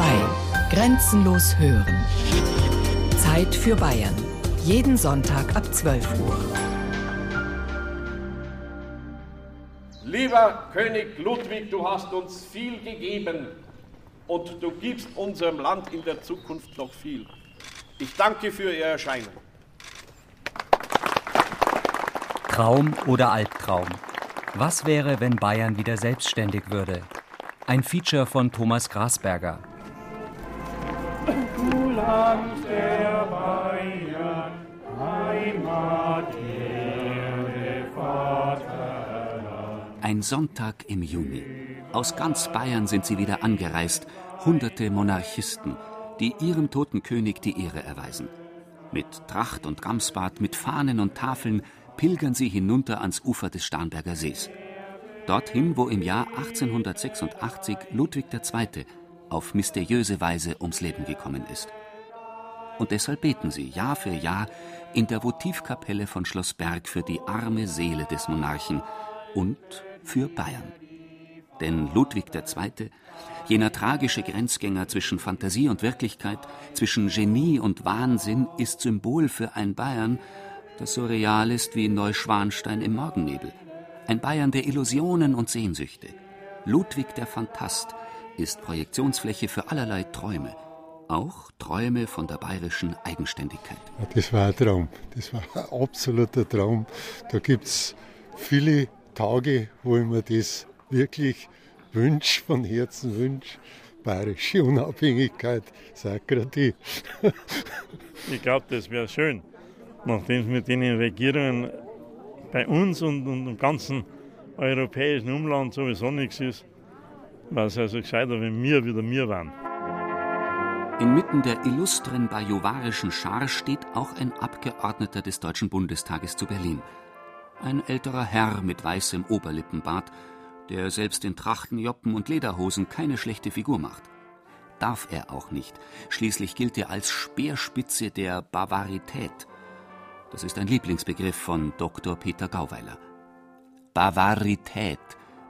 2. Grenzenlos hören. Zeit für Bayern. Jeden Sonntag ab 12 Uhr. Lieber König Ludwig, du hast uns viel gegeben und du gibst unserem Land in der Zukunft noch viel. Ich danke für Ihr Erscheinen. Traum oder Albtraum? Was wäre, wenn Bayern wieder selbstständig würde? Ein Feature von Thomas Grasberger. Ein Sonntag im Juni. Aus ganz Bayern sind sie wieder angereist, hunderte Monarchisten, die ihrem toten König die Ehre erweisen. Mit Tracht und Gamsbad, mit Fahnen und Tafeln pilgern sie hinunter ans Ufer des Starnberger Sees. Dorthin, wo im Jahr 1886 Ludwig II. auf mysteriöse Weise ums Leben gekommen ist. Und deshalb beten sie Jahr für Jahr in der Votivkapelle von Schloss Berg für die arme Seele des Monarchen und für Bayern. Denn Ludwig II., jener tragische Grenzgänger zwischen Fantasie und Wirklichkeit, zwischen Genie und Wahnsinn, ist Symbol für ein Bayern, das so real ist wie Neuschwanstein im Morgennebel. Ein Bayern der Illusionen und Sehnsüchte. Ludwig der Phantast ist Projektionsfläche für allerlei Träume. Auch Träume von der bayerischen Eigenständigkeit. Das war ein Traum. Das war ein absoluter Traum. Da gibt es viele Tage, wo ich mir das wirklich wünsche, von Herzen wünsche. Bayerische Unabhängigkeit, Sakratie. ich glaube, das wäre schön, nachdem es mit den Regierungen bei uns und, und im ganzen europäischen Umland sowieso nichts ist, wäre es also gescheiter, wenn wir wieder wir waren. Inmitten der illustren bajuwarischen Schar steht auch ein Abgeordneter des Deutschen Bundestages zu Berlin. Ein älterer Herr mit weißem Oberlippenbart, der selbst in Trachtenjoppen und Lederhosen keine schlechte Figur macht. Darf er auch nicht. Schließlich gilt er als Speerspitze der Bavarität. Das ist ein Lieblingsbegriff von Dr. Peter Gauweiler. Bavarität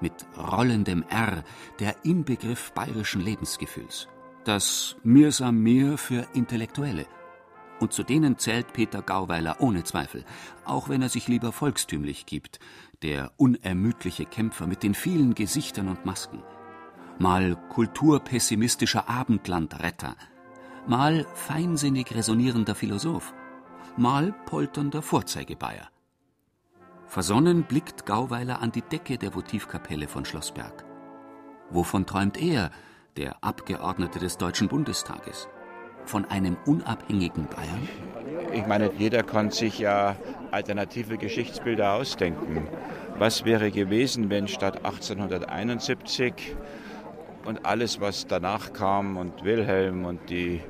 mit rollendem R, der Inbegriff bayerischen Lebensgefühls. Das Mir sam mir für Intellektuelle. Und zu denen zählt Peter Gauweiler ohne Zweifel, auch wenn er sich lieber volkstümlich gibt, der unermüdliche Kämpfer mit den vielen Gesichtern und Masken. Mal kulturpessimistischer Abendlandretter, mal feinsinnig resonierender Philosoph, mal polternder Vorzeigebayer. Versonnen blickt Gauweiler an die Decke der Votivkapelle von Schlossberg. Wovon träumt er, der Abgeordnete des Deutschen Bundestages? Von einem unabhängigen Bayern? Ich meine, jeder kann sich ja alternative Geschichtsbilder ausdenken. Was wäre gewesen, wenn statt 1871 und alles, was danach kam und Wilhelm und die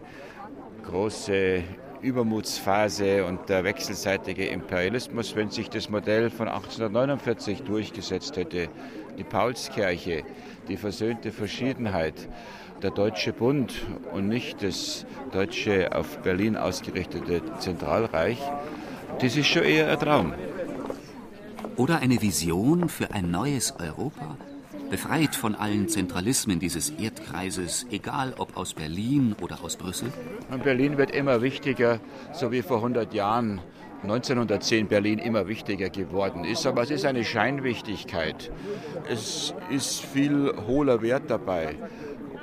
große Übermutsphase und der wechselseitige Imperialismus, wenn sich das Modell von 1849 durchgesetzt hätte, die Paulskirche, die versöhnte Verschiedenheit, der Deutsche Bund und nicht das deutsche auf Berlin ausgerichtete Zentralreich, das ist schon eher ein Traum. Oder eine Vision für ein neues Europa, befreit von allen Zentralismen dieses Erdkreises, egal ob aus Berlin oder aus Brüssel? Und Berlin wird immer wichtiger, so wie vor 100 Jahren 1910 Berlin immer wichtiger geworden ist. Aber es ist eine Scheinwichtigkeit. Es ist viel hohler Wert dabei.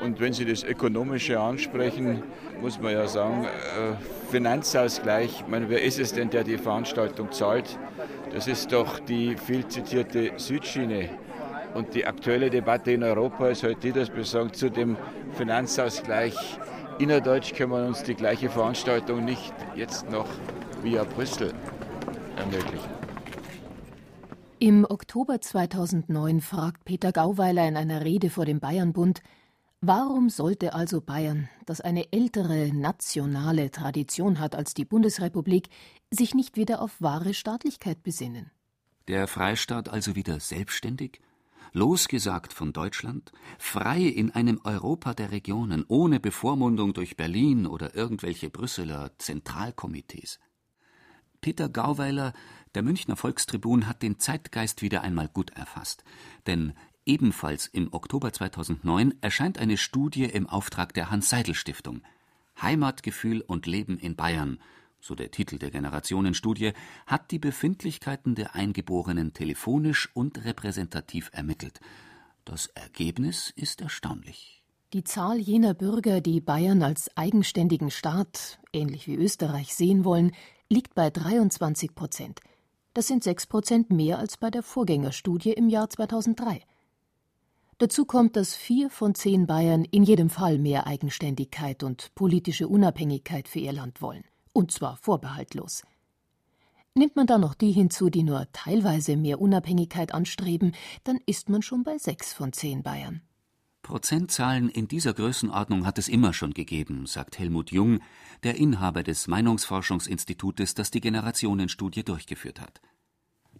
Und wenn Sie das Ökonomische ansprechen, muss man ja sagen, äh, Finanzausgleich, ich meine, wer ist es denn, der die Veranstaltung zahlt? Das ist doch die viel zitierte Südschiene. Und die aktuelle Debatte in Europa ist halt die, dass wir sagen, zu dem Finanzausgleich innerdeutsch können wir uns die gleiche Veranstaltung nicht jetzt noch via Brüssel ermöglichen. Im Oktober 2009 fragt Peter Gauweiler in einer Rede vor dem Bayernbund, warum sollte also Bayern, das eine ältere nationale Tradition hat als die Bundesrepublik, sich nicht wieder auf wahre Staatlichkeit besinnen? Der Freistaat also wieder selbstständig? losgesagt von Deutschland, frei in einem Europa der Regionen, ohne Bevormundung durch Berlin oder irgendwelche Brüsseler Zentralkomitees. Peter Gauweiler, der Münchner Volkstribun, hat den Zeitgeist wieder einmal gut erfasst. Denn Ebenfalls im Oktober 2009 erscheint eine Studie im Auftrag der Hans-Seidel-Stiftung. Heimatgefühl und Leben in Bayern, so der Titel der Generationenstudie, hat die Befindlichkeiten der Eingeborenen telefonisch und repräsentativ ermittelt. Das Ergebnis ist erstaunlich. Die Zahl jener Bürger, die Bayern als eigenständigen Staat, ähnlich wie Österreich, sehen wollen, liegt bei 23 Prozent. Das sind sechs Prozent mehr als bei der Vorgängerstudie im Jahr 2003. Dazu kommt, dass vier von zehn Bayern in jedem Fall mehr Eigenständigkeit und politische Unabhängigkeit für ihr Land wollen, und zwar vorbehaltlos. Nimmt man dann noch die hinzu, die nur teilweise mehr Unabhängigkeit anstreben, dann ist man schon bei sechs von zehn Bayern. Prozentzahlen in dieser Größenordnung hat es immer schon gegeben, sagt Helmut Jung, der Inhaber des Meinungsforschungsinstitutes, das die Generationenstudie durchgeführt hat.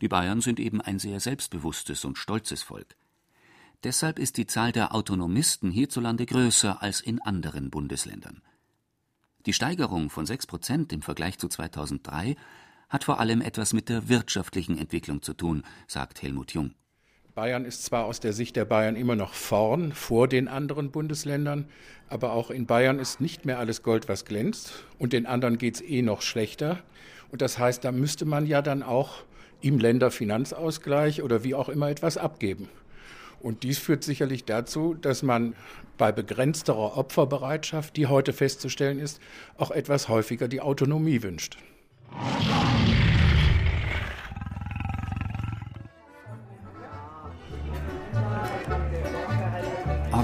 Die Bayern sind eben ein sehr selbstbewusstes und stolzes Volk. Deshalb ist die Zahl der Autonomisten hierzulande größer als in anderen Bundesländern. Die Steigerung von 6 Prozent im Vergleich zu 2003 hat vor allem etwas mit der wirtschaftlichen Entwicklung zu tun, sagt Helmut Jung. Bayern ist zwar aus der Sicht der Bayern immer noch vorn vor den anderen Bundesländern, aber auch in Bayern ist nicht mehr alles Gold, was glänzt und den anderen geht es eh noch schlechter. Und das heißt, da müsste man ja dann auch im Länderfinanzausgleich oder wie auch immer etwas abgeben. Und dies führt sicherlich dazu, dass man bei begrenzterer Opferbereitschaft, die heute festzustellen ist, auch etwas häufiger die Autonomie wünscht.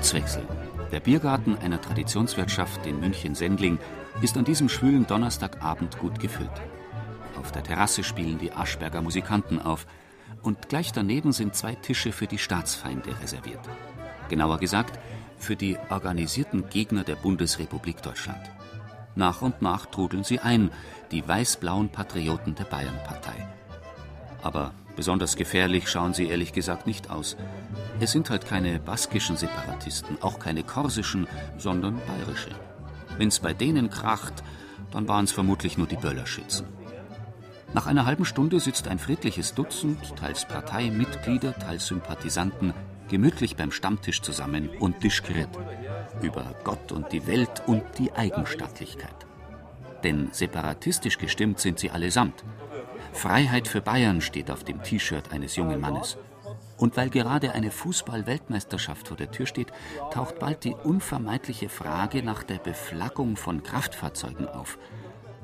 Ortswechsel. Der Biergarten einer Traditionswirtschaft in München-Sendling ist an diesem schwülen Donnerstagabend gut gefüllt. Auf der Terrasse spielen die Aschberger Musikanten auf – und gleich daneben sind zwei Tische für die Staatsfeinde reserviert. Genauer gesagt, für die organisierten Gegner der Bundesrepublik Deutschland. Nach und nach trudeln sie ein, die weiß-blauen Patrioten der Bayernpartei. Aber besonders gefährlich schauen sie ehrlich gesagt nicht aus. Es sind halt keine baskischen Separatisten, auch keine korsischen, sondern bayerische. Wenn's bei denen kracht, dann waren es vermutlich nur die Böllerschützen. Nach einer halben Stunde sitzt ein friedliches Dutzend, teils Parteimitglieder, teils Sympathisanten, gemütlich beim Stammtisch zusammen und diskutiert über Gott und die Welt und die Eigenstaatlichkeit. Denn separatistisch gestimmt sind sie allesamt. Freiheit für Bayern steht auf dem T-Shirt eines jungen Mannes. Und weil gerade eine Fußball-Weltmeisterschaft vor der Tür steht, taucht bald die unvermeidliche Frage nach der Beflaggung von Kraftfahrzeugen auf.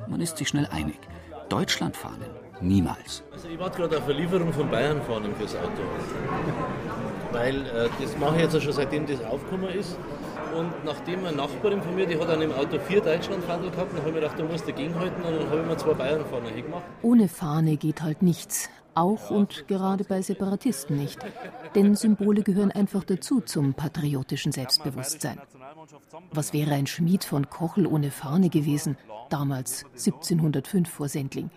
Man ist sich schnell einig. Deutschlandfahnen niemals. Also ich warte gerade auf eine Lieferung von Bayernfahnen fürs Auto. Weil äh, das mache ich jetzt schon seitdem das aufgekommen ist. Und nachdem eine Nachbarin von mir, die hat an dem Auto vier Deutschlandfahnen gehabt, dann habe ich mir gedacht, da musst du dagegenhalten und dann habe ich mir zwei Bayernfahnen hingemacht. Ohne Fahne geht halt nichts. Auch und gerade bei Separatisten nicht. Denn Symbole gehören einfach dazu zum patriotischen Selbstbewusstsein. Was wäre ein Schmied von Kochel ohne Fahne gewesen, damals 1705 vor Sendling?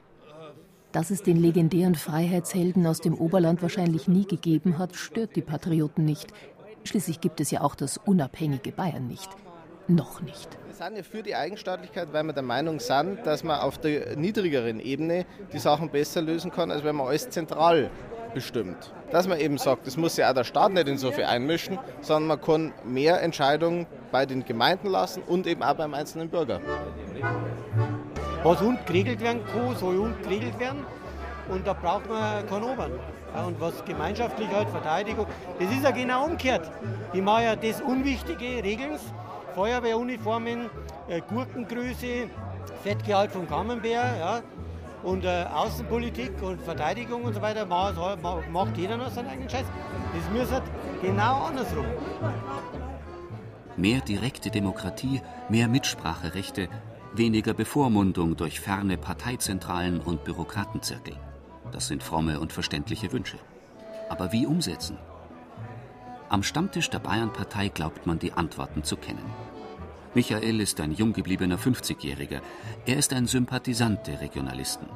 Dass es den legendären Freiheitshelden aus dem Oberland wahrscheinlich nie gegeben hat, stört die Patrioten nicht. Schließlich gibt es ja auch das unabhängige Bayern nicht. Noch nicht. Wir sind ja für die Eigenstaatlichkeit, weil wir der Meinung sind, dass man auf der niedrigeren Ebene die Sachen besser lösen kann, als wenn man alles zentral bestimmt. Dass man eben sagt, es muss ja auch der Staat nicht in so viel einmischen, sondern man kann mehr Entscheidungen bei den Gemeinden lassen und eben auch beim einzelnen Bürger. Was unten geregelt werden kann, soll unten geregelt werden und da braucht man keinen Obern. Und was gemeinschaftlich halt Verteidigung, das ist ja genau umgekehrt. Die machen ja das Unwichtige, regeln Feuerwehruniformen, äh, Gurkengröße, Fettgehalt vom Camembert, ja, und äh, Außenpolitik und Verteidigung und so weiter macht jeder noch seinen eigenen Scheiß. Das müsste halt genau andersrum. Mehr direkte Demokratie, mehr Mitspracherechte, weniger Bevormundung durch ferne Parteizentralen und Bürokratenzirkel. Das sind fromme und verständliche Wünsche. Aber wie umsetzen? Am Stammtisch der Bayernpartei glaubt man die Antworten zu kennen. Michael ist ein jung gebliebener 50-Jähriger. Er ist ein Sympathisant der Regionalisten.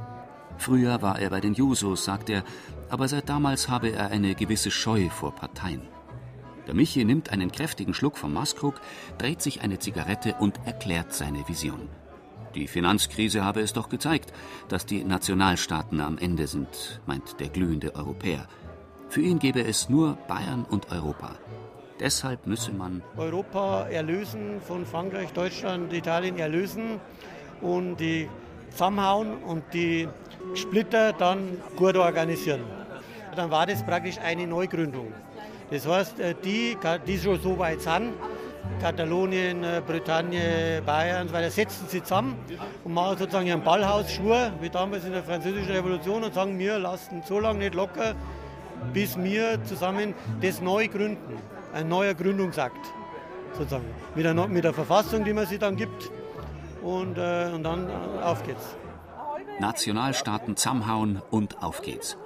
Früher war er bei den Jusos, sagt er, aber seit damals habe er eine gewisse Scheu vor Parteien. Der Michi nimmt einen kräftigen Schluck vom Maskrug, dreht sich eine Zigarette und erklärt seine Vision. Die Finanzkrise habe es doch gezeigt, dass die Nationalstaaten am Ende sind, meint der glühende Europäer. Für ihn gäbe es nur Bayern und Europa. Deshalb müsse man Europa erlösen, von Frankreich, Deutschland, Italien erlösen und die zusammenhauen und die Splitter dann gut organisieren. Dann war das praktisch eine Neugründung. Das heißt, äh, die, die schon so weit sind, Katalonien, äh, Bretagne, Bayern, weil da setzen sie zusammen und machen sozusagen ihren Ballhausschwur, wie damals in der Französischen Revolution, und sagen, wir lassen so lange nicht locker, bis wir zusammen das neu gründen. Ein neuer Gründungsakt, sozusagen. Mit der, mit der Verfassung, die man sich dann gibt. Und, äh, und dann äh, auf geht's. Nationalstaaten zusammenhauen und auf geht's.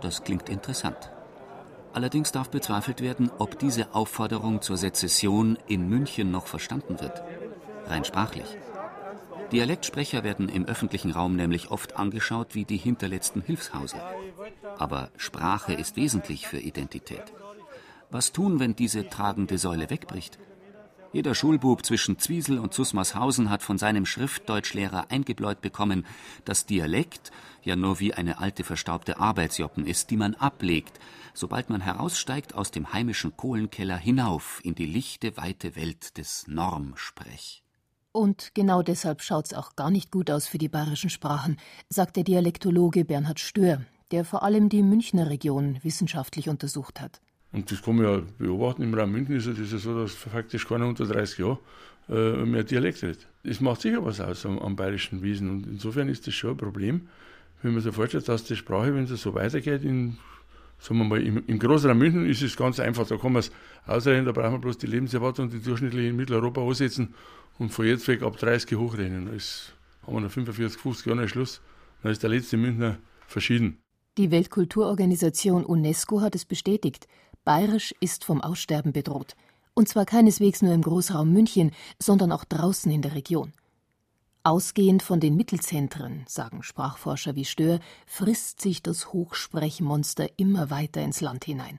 Das klingt interessant. Allerdings darf bezweifelt werden, ob diese Aufforderung zur Sezession in München noch verstanden wird. Rein sprachlich. Dialektsprecher werden im öffentlichen Raum nämlich oft angeschaut wie die hinterletzten Hilfshauser. Aber Sprache ist wesentlich für Identität. Was tun, wenn diese tragende Säule wegbricht? Jeder Schulbub zwischen Zwiesel und Zusmarshausen hat von seinem Schriftdeutschlehrer eingebläut bekommen, dass Dialekt ja nur wie eine alte verstaubte Arbeitsjoppen ist, die man ablegt, sobald man heraussteigt aus dem heimischen Kohlenkeller hinauf in die lichte, weite Welt des Normsprech. Und genau deshalb schaut's auch gar nicht gut aus für die bayerischen Sprachen, sagt der Dialektologe Bernhard Stör, der vor allem die Münchner Region wissenschaftlich untersucht hat. Und das kann man ja beobachten. Im Raum München ist es ja so, dass faktisch keiner unter 30 Jahren äh, mehr Dialekt redet. Das macht sicher was aus am, am bayerischen Wiesen. Und insofern ist das schon ein Problem, wenn man sich vorstellt, dass die Sprache, wenn es so weitergeht, in sagen wir mal, im, im Großraum München ist es ganz einfach, da kann man es ausrechnen, da brauchen wir bloß die Lebenserwartung, die durchschnittlich in Mitteleuropa ansetzen und von jetzt weg ab 30 hochrechnen. Da haben wir noch 45, 50 Jahre Schluss. Dann ist der letzte Münchner verschieden. Die Weltkulturorganisation UNESCO hat es bestätigt. Bayerisch ist vom Aussterben bedroht. Und zwar keineswegs nur im Großraum München, sondern auch draußen in der Region. Ausgehend von den Mittelzentren, sagen Sprachforscher wie Stör, frisst sich das Hochsprechmonster immer weiter ins Land hinein.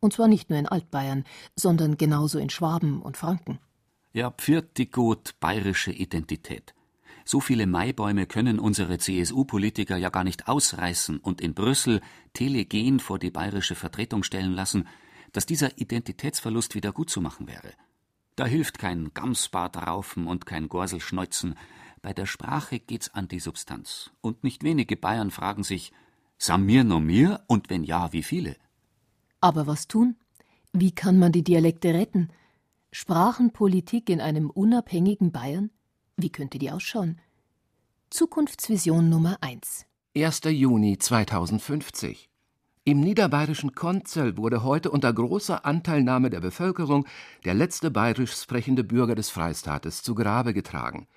Und zwar nicht nur in Altbayern, sondern genauso in Schwaben und Franken. Ja, pfirt die gut bayerische Identität. So viele Maibäume können unsere CSU-Politiker ja gar nicht ausreißen und in Brüssel telegen vor die bayerische Vertretung stellen lassen, dass dieser Identitätsverlust wieder gut zu machen wäre. Da hilft kein Gamsbart raufen und kein Gorselschneuzen, bei der Sprache geht's an die Substanz. Und nicht wenige Bayern fragen sich, Samir no mir und wenn ja, wie viele? Aber was tun? Wie kann man die Dialekte retten? Sprachenpolitik in einem unabhängigen Bayern? Wie könnte die ausschauen? Zukunftsvision Nummer 1. 1. Juni 2050. Im niederbayerischen Konzell wurde heute unter großer Anteilnahme der Bevölkerung der letzte bayerisch sprechende Bürger des Freistaates zu Grabe getragen.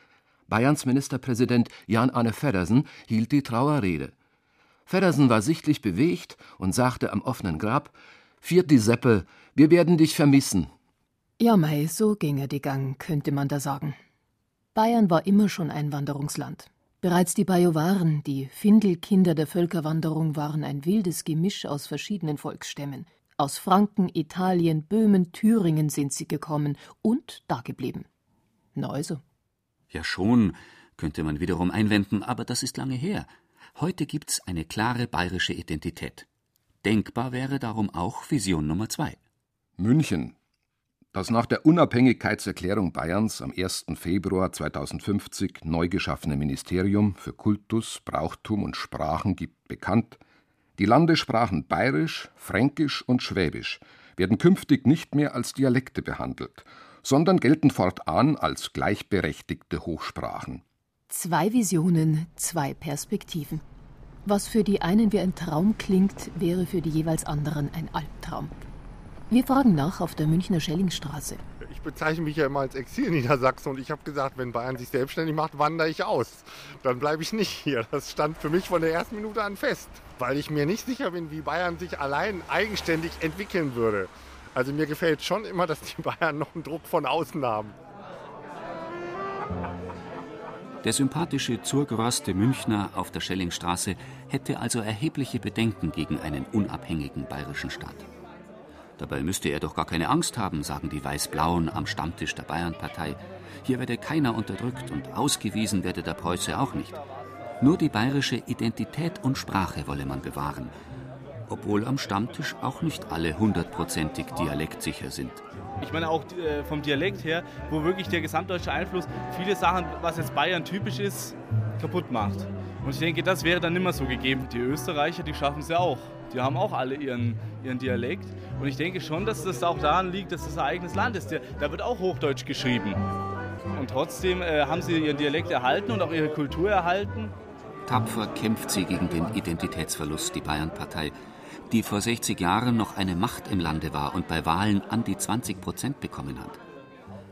Bayerns Ministerpräsident Jan-Arne Feddersen hielt die Trauerrede. Feddersen war sichtlich bewegt und sagte am offenen Grab: Viert die Seppel, wir werden dich vermissen. Ja, mei, so ginge die Gang, könnte man da sagen. Bayern war immer schon Einwanderungsland. Bereits die Bajuwaren, die Findelkinder der Völkerwanderung, waren ein wildes Gemisch aus verschiedenen Volksstämmen. Aus Franken, Italien, Böhmen, Thüringen sind sie gekommen und dageblieben. Na also. Ja schon, könnte man wiederum einwenden, aber das ist lange her. Heute gibt's eine klare bayerische Identität. Denkbar wäre darum auch Vision Nummer zwei. München. Das nach der Unabhängigkeitserklärung Bayerns am 1. Februar 2050 neu geschaffene Ministerium für Kultus, Brauchtum und Sprachen gibt bekannt, die Landessprachen Bayerisch, Fränkisch und Schwäbisch werden künftig nicht mehr als Dialekte behandelt, sondern gelten fortan als gleichberechtigte Hochsprachen. Zwei Visionen, zwei Perspektiven. Was für die einen wie ein Traum klingt, wäre für die jeweils anderen ein Albtraum. Wir fragen nach auf der Münchner Schellingstraße. Ich bezeichne mich ja immer als Exil-Niedersachsen und ich habe gesagt, wenn Bayern sich selbstständig macht, wandere ich aus. Dann bleibe ich nicht hier. Das stand für mich von der ersten Minute an fest, weil ich mir nicht sicher bin, wie Bayern sich allein eigenständig entwickeln würde. Also mir gefällt schon immer, dass die Bayern noch einen Druck von außen haben. Der sympathische zurgeroste Münchner auf der Schellingstraße hätte also erhebliche Bedenken gegen einen unabhängigen bayerischen Staat. Dabei müsste er doch gar keine Angst haben, sagen die Weiß-Blauen am Stammtisch der Bayernpartei. Hier werde keiner unterdrückt und ausgewiesen werde der Preuße auch nicht. Nur die bayerische Identität und Sprache wolle man bewahren obwohl am Stammtisch auch nicht alle hundertprozentig dialektsicher sind. Ich meine auch äh, vom Dialekt her, wo wirklich der gesamtdeutsche Einfluss viele Sachen, was jetzt Bayern typisch ist, kaputt macht. Und ich denke, das wäre dann nimmer so gegeben. Die Österreicher, die schaffen es ja auch. Die haben auch alle ihren, ihren Dialekt. Und ich denke schon, dass das auch daran liegt, dass das ein eigenes Land ist. Da wird auch Hochdeutsch geschrieben. Und trotzdem äh, haben sie ihren Dialekt erhalten und auch ihre Kultur erhalten. Tapfer kämpft sie gegen den Identitätsverlust, die Bayernpartei, die vor 60 Jahren noch eine Macht im Lande war und bei Wahlen an die 20 Prozent bekommen hat.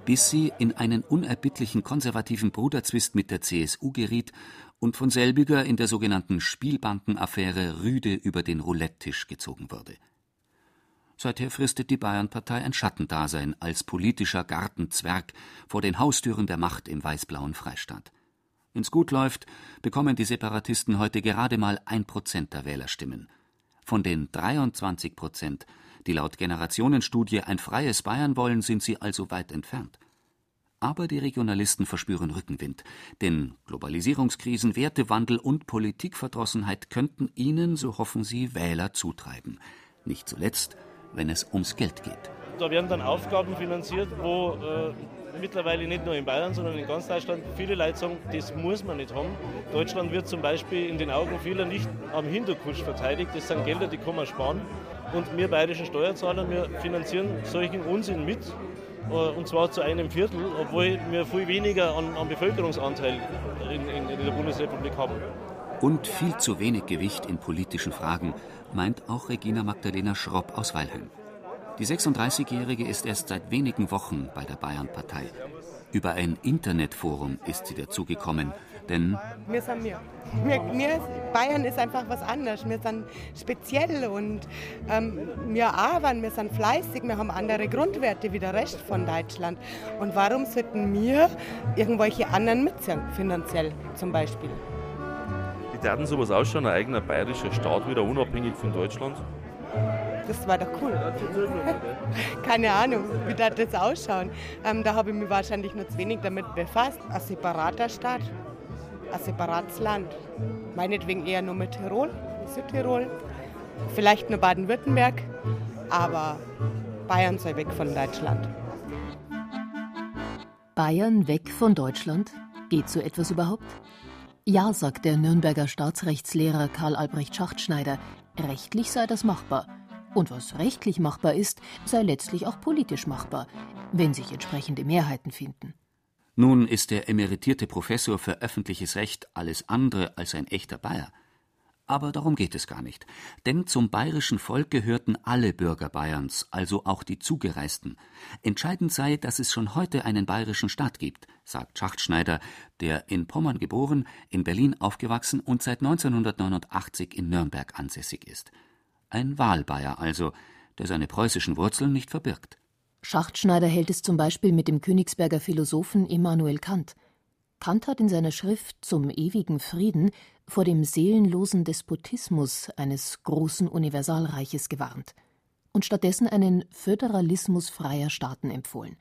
Bis sie in einen unerbittlichen konservativen Bruderzwist mit der CSU geriet und von selbiger in der sogenannten Spielbankenaffäre rüde über den Roulette-Tisch gezogen wurde. Seither fristet die Bayernpartei ein Schattendasein als politischer Gartenzwerg vor den Haustüren der Macht im weißblauen Freistaat. Wenn's gut läuft, bekommen die Separatisten heute gerade mal ein Prozent der Wählerstimmen. Von den 23 Prozent, die laut Generationenstudie ein freies Bayern wollen, sind sie also weit entfernt. Aber die Regionalisten verspüren Rückenwind, denn Globalisierungskrisen, Wertewandel und Politikverdrossenheit könnten ihnen, so hoffen sie, Wähler zutreiben. Nicht zuletzt, wenn es ums Geld geht. Da werden dann Aufgaben finanziert, wo äh, mittlerweile nicht nur in Bayern, sondern in ganz Deutschland viele Leute sagen, das muss man nicht haben. Deutschland wird zum Beispiel in den Augen vieler nicht am Hinterkusch verteidigt. Das sind Gelder, die kann man sparen. Und wir bayerischen Steuerzahler, wir finanzieren solchen Unsinn mit. Äh, und zwar zu einem Viertel, obwohl wir viel weniger an, an Bevölkerungsanteil in, in, in der Bundesrepublik haben. Und viel zu wenig Gewicht in politischen Fragen, meint auch Regina Magdalena Schropp aus Weilheim. Die 36-Jährige ist erst seit wenigen Wochen bei der Bayernpartei. Über ein Internetforum ist sie dazugekommen, denn wir sind wir. wir, wir Bayern ist einfach was anderes. Wir sind speziell und ähm, wir arbeiten, wir sind fleißig, wir haben andere Grundwerte wie der Rest von Deutschland. Und warum sollten wir irgendwelche anderen mitziehen, finanziell zum Beispiel? Wie werden sowas ausschauen, ein eigener bayerischer Staat wieder unabhängig von Deutschland? Das war doch cool. Keine Ahnung, wie das jetzt ausschauen. Ähm, da habe ich mich wahrscheinlich nur zu wenig damit befasst. Ein separater Staat, ein separates Land. Meinetwegen eher nur mit Tirol, Südtirol, vielleicht nur Baden-Württemberg, aber Bayern soll weg von Deutschland. Bayern weg von Deutschland? Geht so etwas überhaupt? Ja, sagt der Nürnberger Staatsrechtslehrer Karl Albrecht Schachtschneider. Rechtlich sei das machbar. Und was rechtlich machbar ist, sei letztlich auch politisch machbar, wenn sich entsprechende Mehrheiten finden. Nun ist der emeritierte Professor für öffentliches Recht alles andere als ein echter Bayer. Aber darum geht es gar nicht. Denn zum bayerischen Volk gehörten alle Bürger Bayerns, also auch die Zugereisten. Entscheidend sei, dass es schon heute einen bayerischen Staat gibt, sagt Schachtschneider, der in Pommern geboren, in Berlin aufgewachsen und seit 1989 in Nürnberg ansässig ist ein Wahlbayer also, der seine preußischen Wurzeln nicht verbirgt. Schachtschneider hält es zum Beispiel mit dem Königsberger Philosophen Immanuel Kant. Kant hat in seiner Schrift Zum ewigen Frieden vor dem seelenlosen Despotismus eines großen Universalreiches gewarnt und stattdessen einen Föderalismus freier Staaten empfohlen.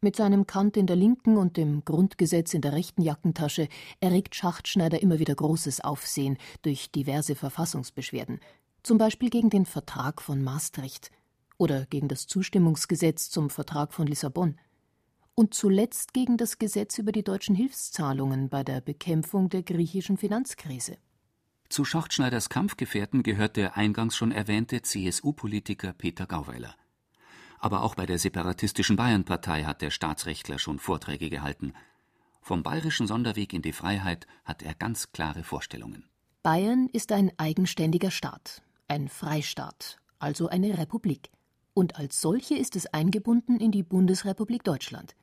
Mit seinem Kant in der linken und dem Grundgesetz in der rechten Jackentasche erregt Schachtschneider immer wieder großes Aufsehen durch diverse Verfassungsbeschwerden, zum Beispiel gegen den Vertrag von Maastricht oder gegen das Zustimmungsgesetz zum Vertrag von Lissabon und zuletzt gegen das Gesetz über die deutschen Hilfszahlungen bei der Bekämpfung der griechischen Finanzkrise. Zu Schachtschneiders Kampfgefährten gehört der eingangs schon erwähnte CSU-Politiker Peter Gauweiler. Aber auch bei der separatistischen Bayernpartei hat der Staatsrechtler schon Vorträge gehalten. Vom bayerischen Sonderweg in die Freiheit hat er ganz klare Vorstellungen. Bayern ist ein eigenständiger Staat, ein Freistaat, also eine Republik, und als solche ist es eingebunden in die Bundesrepublik Deutschland.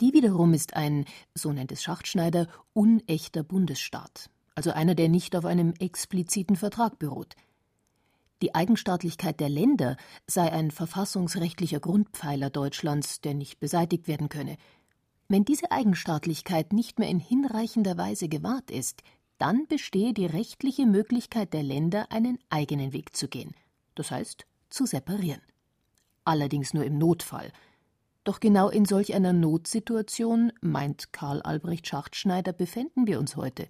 Die wiederum ist ein, so nennt es Schachtschneider, unechter Bundesstaat, also einer, der nicht auf einem expliziten Vertrag beruht. Die Eigenstaatlichkeit der Länder sei ein verfassungsrechtlicher Grundpfeiler Deutschlands, der nicht beseitigt werden könne. Wenn diese Eigenstaatlichkeit nicht mehr in hinreichender Weise gewahrt ist, dann bestehe die rechtliche Möglichkeit der Länder, einen eigenen Weg zu gehen, das heißt zu separieren. Allerdings nur im Notfall. Doch genau in solch einer Notsituation, meint Karl Albrecht Schachtschneider, befänden wir uns heute.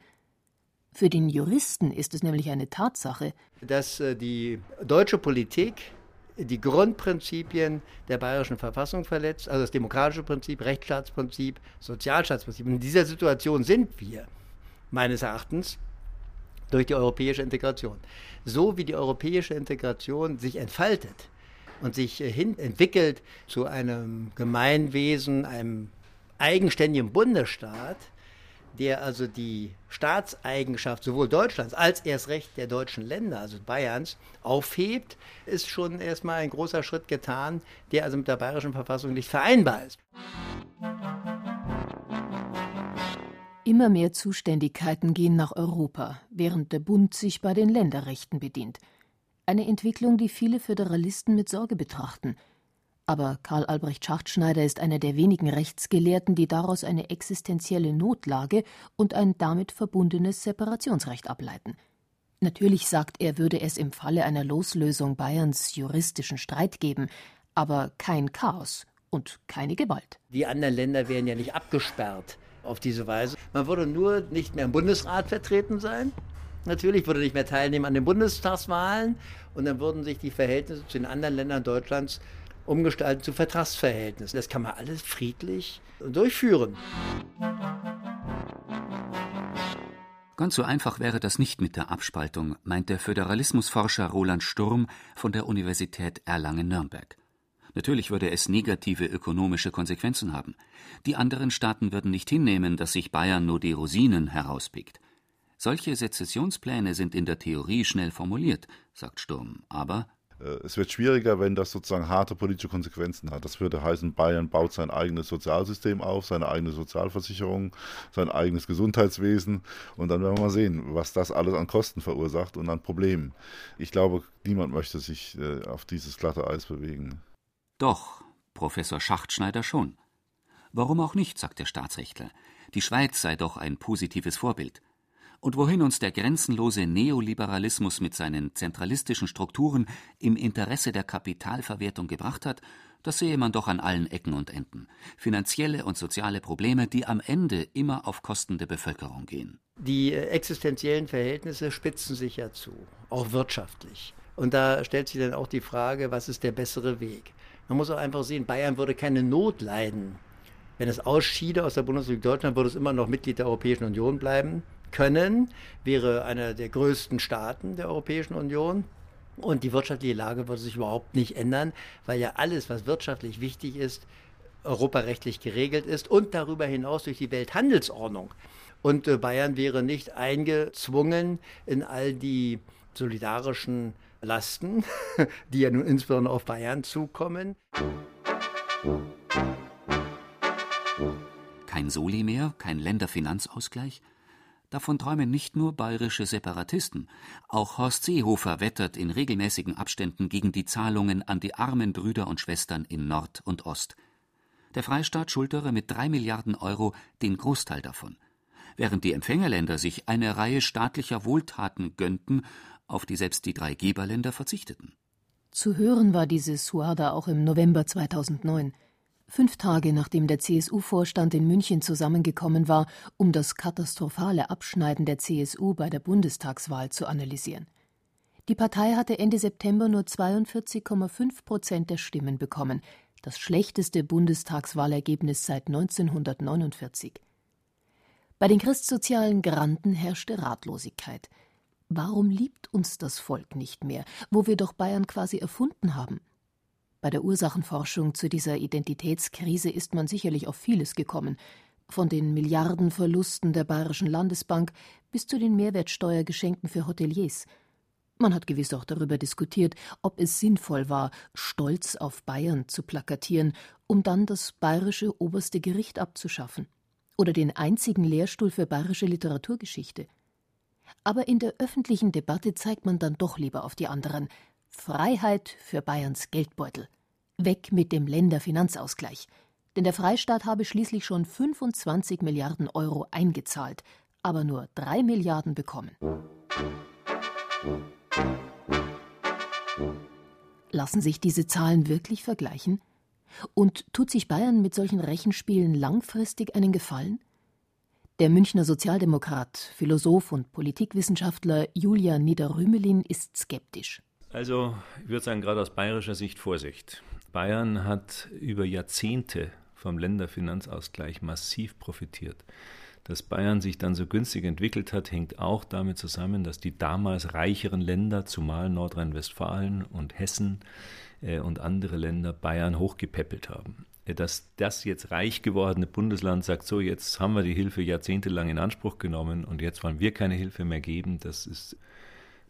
Für den Juristen ist es nämlich eine Tatsache, dass äh, die deutsche Politik die Grundprinzipien der bayerischen Verfassung verletzt, also das demokratische Prinzip, Rechtsstaatsprinzip, Sozialstaatsprinzip. in dieser Situation sind wir, meines Erachtens, durch die europäische Integration. So wie die europäische Integration sich entfaltet und sich äh, hin entwickelt zu einem Gemeinwesen, einem eigenständigen Bundesstaat, der also die Staatseigenschaft sowohl Deutschlands als erst recht der deutschen Länder, also Bayerns, aufhebt, ist schon erstmal ein großer Schritt getan, der also mit der bayerischen Verfassung nicht vereinbar ist. Immer mehr Zuständigkeiten gehen nach Europa, während der Bund sich bei den Länderrechten bedient. Eine Entwicklung, die viele Föderalisten mit Sorge betrachten – aber Karl Albrecht Schachtschneider ist einer der wenigen Rechtsgelehrten, die daraus eine existenzielle Notlage und ein damit verbundenes Separationsrecht ableiten. Natürlich sagt er, würde es im Falle einer Loslösung Bayerns juristischen Streit geben, aber kein Chaos und keine Gewalt. Die anderen Länder wären ja nicht abgesperrt auf diese Weise. Man würde nur nicht mehr im Bundesrat vertreten sein. Natürlich würde nicht mehr teilnehmen an den Bundestagswahlen und dann würden sich die Verhältnisse zu den anderen Ländern Deutschlands umgestalten zu Vertragsverhältnissen. Das kann man alles friedlich durchführen. Ganz so einfach wäre das nicht mit der Abspaltung, meint der Föderalismusforscher Roland Sturm von der Universität Erlangen-Nürnberg. Natürlich würde es negative ökonomische Konsequenzen haben. Die anderen Staaten würden nicht hinnehmen, dass sich Bayern nur die Rosinen herauspickt. Solche Sezessionspläne sind in der Theorie schnell formuliert, sagt Sturm, aber äh, es wird schwieriger, wenn das sozusagen harte politische Konsequenzen hat. Das würde heißen, Bayern baut sein eigenes Sozialsystem auf, seine eigene Sozialversicherung, sein eigenes Gesundheitswesen und dann werden wir mal sehen, was das alles an Kosten verursacht und an Problemen. Ich glaube, niemand möchte sich äh, auf dieses glatte Eis bewegen. Doch, Professor Schachtschneider schon. Warum auch nicht, sagt der Staatsrechtler. Die Schweiz sei doch ein positives Vorbild. Und wohin uns der grenzenlose Neoliberalismus mit seinen zentralistischen Strukturen im Interesse der Kapitalverwertung gebracht hat, das sehe man doch an allen Ecken und Enden. Finanzielle und soziale Probleme, die am Ende immer auf Kosten der Bevölkerung gehen. Die äh, existenziellen Verhältnisse spitzen sich ja zu, auch wirtschaftlich. Und da stellt sich dann auch die Frage, was ist der bessere Weg? Man muss auch einfach sehen, Bayern würde keine Not leiden. Wenn es ausschiede aus der Bundesrepublik Deutschland, würde es immer noch Mitglied der Europäischen Union bleiben können, wäre einer der größten Staaten der Europäischen Union. Und die wirtschaftliche Lage würde sich überhaupt nicht ändern, weil ja alles, was wirtschaftlich wichtig ist, europarechtlich geregelt ist und darüber hinaus durch die Welthandelsordnung. Und äh, Bayern wäre nicht eingezwungen in all die solidarischen Lasten, die ja nun insbesondere auf Bayern zukommen. Kein Soli mehr, kein Länderfinanzausgleich? Davon träumen nicht nur bayerische Separatisten. Auch Horst Seehofer wettert in regelmäßigen Abständen gegen die Zahlungen an die armen Brüder und Schwestern in Nord und Ost. Der Freistaat schultere mit drei Milliarden Euro den Großteil davon. Während die Empfängerländer sich eine Reihe staatlicher Wohltaten gönnten, auf die selbst die drei Geberländer verzichteten. Zu hören war diese Suada auch im November 2009. Fünf Tage nachdem der CSU-Vorstand in München zusammengekommen war, um das katastrophale Abschneiden der CSU bei der Bundestagswahl zu analysieren. Die Partei hatte Ende September nur 42,5 Prozent der Stimmen bekommen, das schlechteste Bundestagswahlergebnis seit 1949. Bei den christsozialen Granden herrschte Ratlosigkeit. Warum liebt uns das Volk nicht mehr, wo wir doch Bayern quasi erfunden haben? Bei der Ursachenforschung zu dieser Identitätskrise ist man sicherlich auf vieles gekommen, von den Milliardenverlusten der Bayerischen Landesbank bis zu den Mehrwertsteuergeschenken für Hoteliers. Man hat gewiss auch darüber diskutiert, ob es sinnvoll war, Stolz auf Bayern zu plakatieren, um dann das bayerische oberste Gericht abzuschaffen oder den einzigen Lehrstuhl für bayerische Literaturgeschichte. Aber in der öffentlichen Debatte zeigt man dann doch lieber auf die anderen, Freiheit für Bayerns Geldbeutel. Weg mit dem Länderfinanzausgleich. Denn der Freistaat habe schließlich schon 25 Milliarden Euro eingezahlt, aber nur 3 Milliarden bekommen. Lassen sich diese Zahlen wirklich vergleichen? Und tut sich Bayern mit solchen Rechenspielen langfristig einen Gefallen? Der Münchner Sozialdemokrat, Philosoph und Politikwissenschaftler Julian Niederrümelin ist skeptisch. Also, ich würde sagen, gerade aus bayerischer Sicht Vorsicht. Bayern hat über Jahrzehnte vom Länderfinanzausgleich massiv profitiert. Dass Bayern sich dann so günstig entwickelt hat, hängt auch damit zusammen, dass die damals reicheren Länder, zumal Nordrhein-Westfalen und Hessen äh, und andere Länder, Bayern hochgepäppelt haben. Äh, dass das jetzt reich gewordene Bundesland sagt, so jetzt haben wir die Hilfe jahrzehntelang in Anspruch genommen und jetzt wollen wir keine Hilfe mehr geben, das ist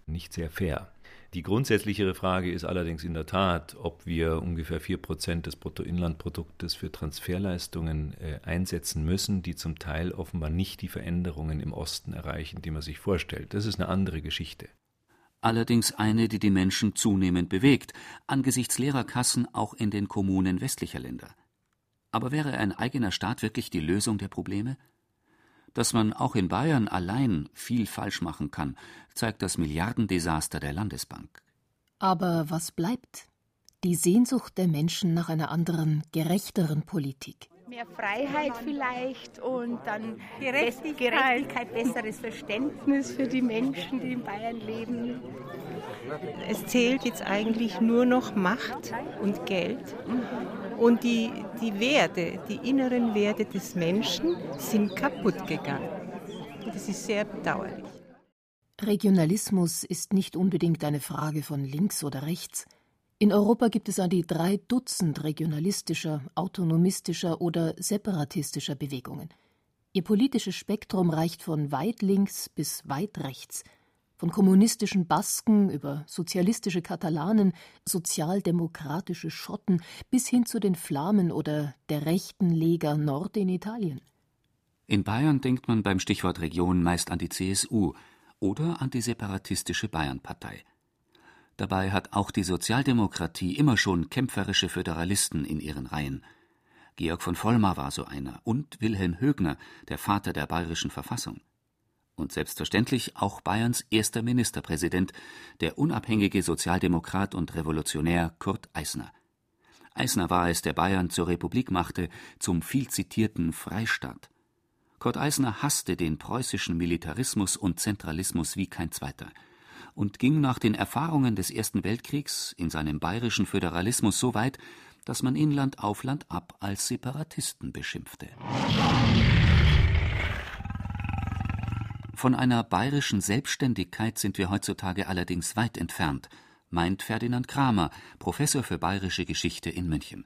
nicht sehr fair. Die grundsätzlichere Frage ist allerdings in der Tat, ob wir ungefähr 4% des Bruttoinlandproduktes für Transferleistungen äh, einsetzen müssen, die zum Teil offenbar nicht die Veränderungen im Osten erreichen, die man sich vorstellt. Das ist eine andere Geschichte. Allerdings eine, die die Menschen zunehmend bewegt, angesichts leerer Kassen auch in den Kommunen westlicher Länder. Aber wäre ein eigener Staat wirklich die Lösung der Probleme? Dass man auch in Bayern allein viel falsch machen kann, zeigt das Milliardendesaster der Landesbank. Aber was bleibt? Die Sehnsucht der Menschen nach einer anderen, gerechteren Politik. Mehr Freiheit vielleicht und dann Gerechtigkeit. Gerechtigkeit, besseres Verständnis für die Menschen, die in Bayern leben. Es zählt jetzt eigentlich nur noch Macht und Geld. Und die, die Werte, die inneren Werte des Menschen sind kaputt gegangen. Das ist sehr bedauerlich. Regionalismus ist nicht unbedingt eine Frage von links oder rechts. In Europa gibt es an die drei Dutzend regionalistischer, autonomistischer oder separatistischer Bewegungen. Ihr politisches Spektrum reicht von weit links bis weit rechts – von kommunistischen Basken über sozialistische Katalanen, sozialdemokratische Schotten bis hin zu den Flamen oder der rechten Lega Nord in Italien. In Bayern denkt man beim Stichwort Region meist an die CSU oder an die separatistische Bayernpartei. Dabei hat auch die Sozialdemokratie immer schon kämpferische Föderalisten in ihren Reihen. Georg von Vollmar war so einer und Wilhelm Högner, der Vater der bayerischen Verfassung und selbstverständlich auch Bayerns erster Ministerpräsident, der unabhängige Sozialdemokrat und Revolutionär Kurt Eisner. Eisner war es, der Bayern zur Republik machte, zum viel zitierten Freistaat. Kurt Eisner hasste den preußischen Militarismus und Zentralismus wie kein zweiter und ging nach den Erfahrungen des Ersten Weltkriegs in seinem bayerischen Föderalismus so weit, dass man ihn Land auf Land ab als Separatisten beschimpfte. Von einer bayerischen Selbstständigkeit sind wir heutzutage allerdings weit entfernt, meint Ferdinand Kramer, Professor für bayerische Geschichte in München.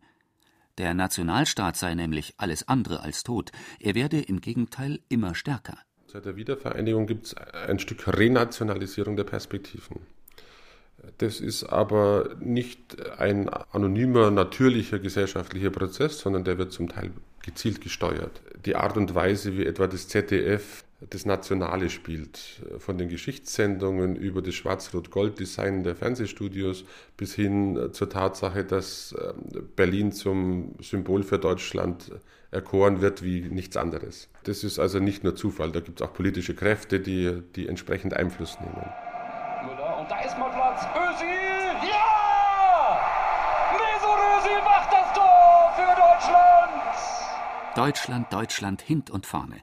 Der Nationalstaat sei nämlich alles andere als tot, er werde im Gegenteil immer stärker. Seit der Wiedervereinigung gibt es ein Stück Renationalisierung der Perspektiven. Das ist aber nicht ein anonymer, natürlicher gesellschaftlicher Prozess, sondern der wird zum Teil gezielt gesteuert. Die Art und Weise, wie etwa das ZDF das Nationale spielt. Von den Geschichtssendungen über das Schwarz-Rot-Gold-Design der Fernsehstudios bis hin zur Tatsache, dass ähm, Berlin zum Symbol für Deutschland erkoren wird wie nichts anderes. Das ist also nicht nur Zufall, da gibt es auch politische Kräfte, die, die entsprechend Einfluss nehmen. Und da ist mal Platz. Özil! Ja! Mesut Özil macht das Tor für Deutschland! Deutschland, Deutschland, hint und vorne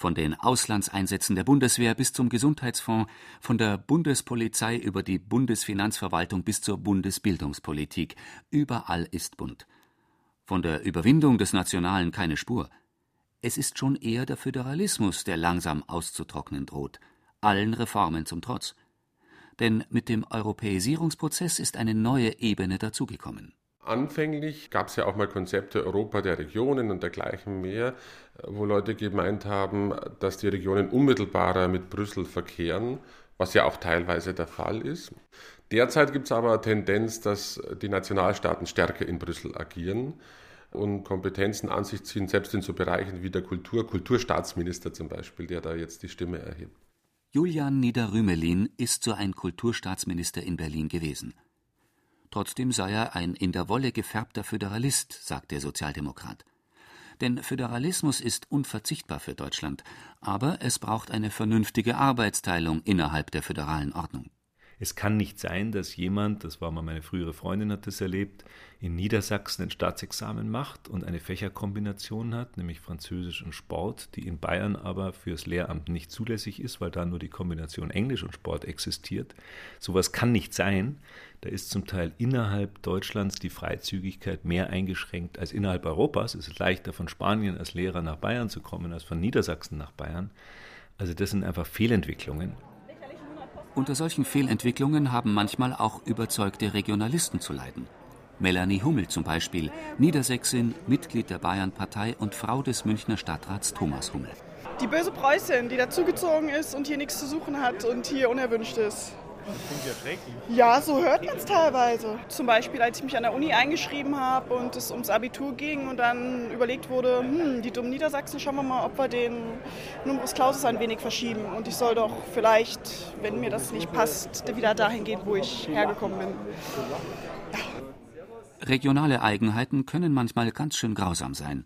von den Auslandseinsätzen der Bundeswehr bis zum Gesundheitsfonds, von der Bundespolizei über die Bundesfinanzverwaltung bis zur Bundesbildungspolitik. Überall ist bunt. Von der Überwindung des Nationalen keine Spur. Es ist schon eher der Föderalismus, der langsam auszutrocknen droht, allen Reformen zum Trotz. Denn mit dem Europäisierungsprozess ist eine neue Ebene dazugekommen. Anfänglich gab es ja auch mal Konzepte Europa der Regionen und dergleichen mehr, wo Leute gemeint haben, dass die Regionen unmittelbarer mit Brüssel verkehren, was ja auch teilweise der Fall ist. Derzeit gibt es aber eine Tendenz, dass die Nationalstaaten stärker in Brüssel agieren und Kompetenzen an sich ziehen, selbst in so Bereichen wie der Kultur, Kulturstaatsminister zum Beispiel, der da jetzt die Stimme erhebt. Julian Niederrümelin ist so ein Kulturstaatsminister in Berlin gewesen. Trotzdem sei er ein in der Wolle gefärbter Föderalist, sagt der Sozialdemokrat. Denn Föderalismus ist unverzichtbar für Deutschland, aber es braucht eine vernünftige Arbeitsteilung innerhalb der föderalen Ordnung. Es kann nicht sein, dass jemand, das war mal meine frühere Freundin, hat das erlebt, in Niedersachsen ein Staatsexamen macht und eine Fächerkombination hat, nämlich Französisch und Sport, die in Bayern aber fürs Lehramt nicht zulässig ist, weil da nur die Kombination Englisch und Sport existiert. Sowas kann nicht sein. Da ist zum Teil innerhalb Deutschlands die Freizügigkeit mehr eingeschränkt als innerhalb Europas. Es ist leichter von Spanien als Lehrer nach Bayern zu kommen als von Niedersachsen nach Bayern. Also das sind einfach Fehlentwicklungen. Unter solchen Fehlentwicklungen haben manchmal auch überzeugte Regionalisten zu leiden. Melanie Hummel zum Beispiel, Niedersächsin, Mitglied der Bayernpartei und Frau des Münchner Stadtrats Thomas Hummel. Die böse Preußin, die dazugezogen ist und hier nichts zu suchen hat und hier unerwünscht ist. Ja, so hört man es teilweise. Zum Beispiel, als ich mich an der Uni eingeschrieben habe und es ums Abitur ging und dann überlegt wurde, hm, die dummen Niedersachsen, schauen wir mal, ob wir den Numerus Clausus ein wenig verschieben. Und ich soll doch vielleicht, wenn mir das nicht passt, wieder dahin gehen, wo ich hergekommen bin. Ja. Regionale Eigenheiten können manchmal ganz schön grausam sein.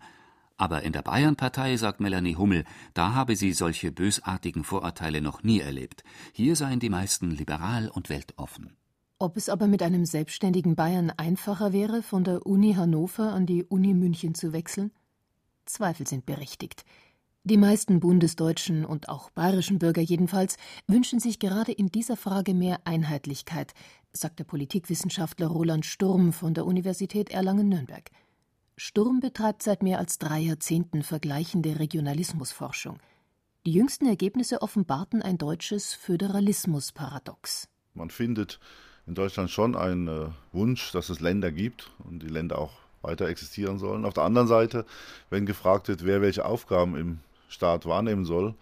Aber in der Bayernpartei, sagt Melanie Hummel, da habe sie solche bösartigen Vorurteile noch nie erlebt. Hier seien die meisten liberal und weltoffen. Ob es aber mit einem selbstständigen Bayern einfacher wäre, von der Uni Hannover an die Uni München zu wechseln? Zweifel sind berechtigt. Die meisten bundesdeutschen und auch bayerischen Bürger jedenfalls wünschen sich gerade in dieser Frage mehr Einheitlichkeit, sagt der Politikwissenschaftler Roland Sturm von der Universität Erlangen-Nürnberg. Sturm betreibt seit mehr als drei Jahrzehnten vergleichende Regionalismusforschung. Die jüngsten Ergebnisse offenbarten ein deutsches Föderalismusparadox. Man findet in Deutschland schon einen äh, Wunsch, dass es Länder gibt und die Länder auch weiter existieren sollen. Auf der anderen Seite, wenn gefragt wird, wer welche Aufgaben im Staat wahrnehmen soll,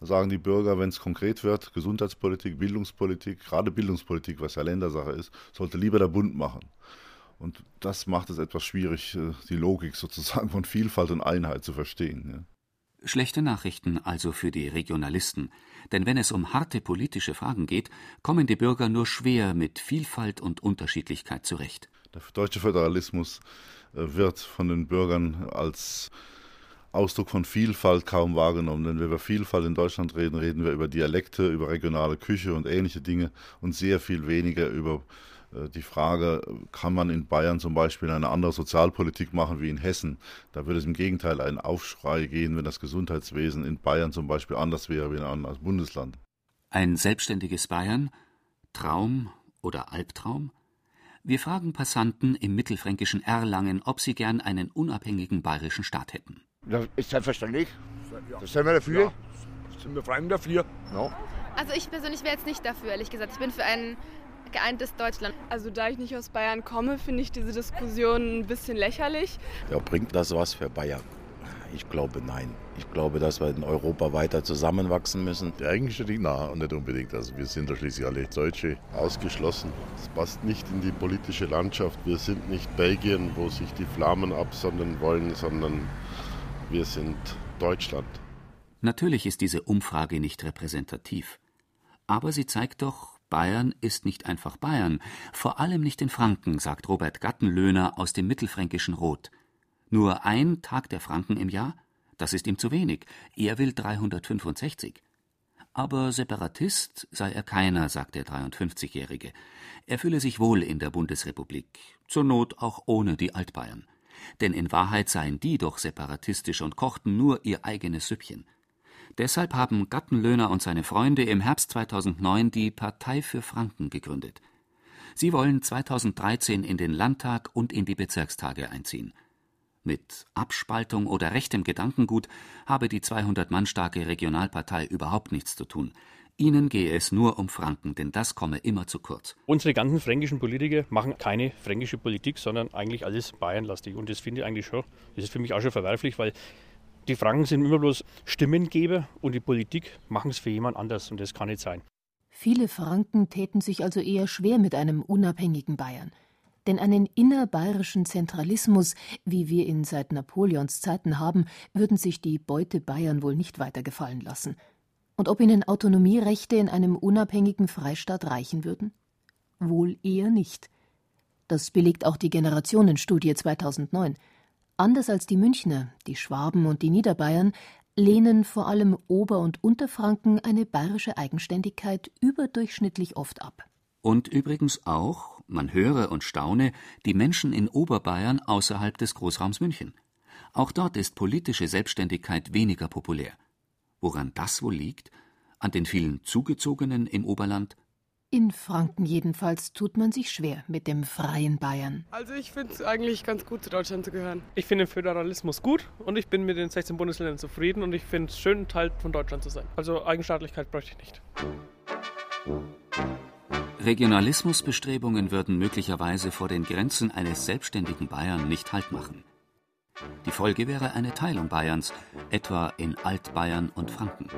sagen die Bürger, wenn es konkret wird, Gesundheitspolitik, Bildungspolitik, gerade Bildungspolitik, was ja Ländersache ist, sollte lieber der Bund machen. Und das macht es etwas schwierig, äh, die Logik sozusagen von Vielfalt und Einheit zu verstehen. Ja. Schlechte Nachrichten also für die Regionalisten. Denn wenn es um harte politische Fragen geht, kommen die Bürger nur schwer mit Vielfalt und Unterschiedlichkeit zurecht. Der deutsche Föderalismus äh, wird von den Bürgern als Ausdruck von Vielfalt kaum wahrgenommen. Wenn wir über Vielfalt in Deutschland reden, reden wir über Dialekte, über regionale Küche und ähnliche Dinge und sehr viel weniger über die Frage, kann man in Bayern zum Beispiel eine andere Sozialpolitik machen wie in Hessen? Da würde es im Gegenteil einen Aufschrei gehen, wenn das Gesundheitswesen in Bayern zum Beispiel anders wäre wie in einem anderen Bundesland. Ein selbstständiges Bayern? Traum oder Albtraum? Wir fragen Passanten im mittelfränkischen Erlangen, ob sie gern einen unabhängigen bayerischen Staat hätten. Ja, ist selbstverständlich. Das sind wir dafür. Ja, sind wir frei dafür. Ja. Also ich persönlich wäre jetzt nicht dafür, ehrlich gesagt. Ich bin für einen geeintes Deutschland. Also da ich nicht aus Bayern komme, finde ich diese Diskussion ein bisschen lächerlich. Ja, bringt das was für Bayern? Ich glaube nein. Ich glaube, dass wir in Europa weiter zusammenwachsen müssen. Die Eigenständig na, nicht unbedingt. Also wir sind da schließlich alle Deutsche ausgeschlossen. Das passt nicht in die politische Landschaft. Wir sind nicht Belgien, wo sich die Flamen absondern wollen, sondern wir sind Deutschland. Natürlich ist diese Umfrage nicht repräsentativ. Aber sie zeigt doch, Bayern ist nicht einfach Bayern, vor allem nicht in Franken, sagt Robert Gattenlöhner aus dem mittelfränkischen Rot. Nur ein Tag der Franken im Jahr? Das ist ihm zu wenig. Er will 365. Aber Separatist sei er keiner, sagt der 53-Jährige. Er fühle sich wohl in der Bundesrepublik, zur Not auch ohne die Altbayern. Denn in Wahrheit seien die doch separatistisch und kochten nur ihr eigenes Süppchen. Deshalb haben Gattenlöhner und seine Freunde im Herbst 2009 die Partei für Franken gegründet. Sie wollen 2013 in den Landtag und in die Bezirkstage einziehen. Mit Abspaltung oder rechtem Gedankengut habe die 200 Mann starke Regionalpartei überhaupt nichts zu tun. Ihnen gehe es nur um Franken, denn das komme immer zu kurz. Unsere ganzen fränkischen Politiker machen keine fränkische Politik, sondern eigentlich alles bayernlastig. Und das finde ich eigentlich schon, das ist für mich auch schon verwerflich, weil die Franken sind immer bloß Stimmengeber und die Politik machen es für jemand anders und das kann nicht sein. Viele Franken täten sich also eher schwer mit einem unabhängigen Bayern. Denn einen innerbayerischen Zentralismus, wie wir ihn seit Napoleons Zeiten haben, würden sich die Beute Bayern wohl nicht weiter gefallen lassen. Und ob ihnen Autonomierechte in einem unabhängigen Freistaat reichen würden? Wohl eher nicht. Das belegt auch die Generationenstudie 2009. Anders als die Münchner, die Schwaben und die Niederbayern lehnen vor allem Ober- und Unterfranken eine bayerische Eigenständigkeit überdurchschnittlich oft ab. Und übrigens auch, man höre und staune, die Menschen in Oberbayern außerhalb des Großraums München. Auch dort ist politische Selbstständigkeit weniger populär. Woran das wohl liegt? An den vielen Zugezogenen im Oberland? In Franken jedenfalls tut man sich schwer mit dem freien Bayern. Also ich finde es eigentlich ganz gut, zu Deutschland zu gehören. Ich finde den Föderalismus gut und ich bin mit den 16 Bundesländern zufrieden und ich finde es schön, Teil von Deutschland zu sein. Also Eigenstaatlichkeit bräuchte ich nicht. Regionalismusbestrebungen würden möglicherweise vor den Grenzen eines selbstständigen Bayern nicht Halt machen. Die Folge wäre eine Teilung Bayerns, etwa in Altbayern und Franken.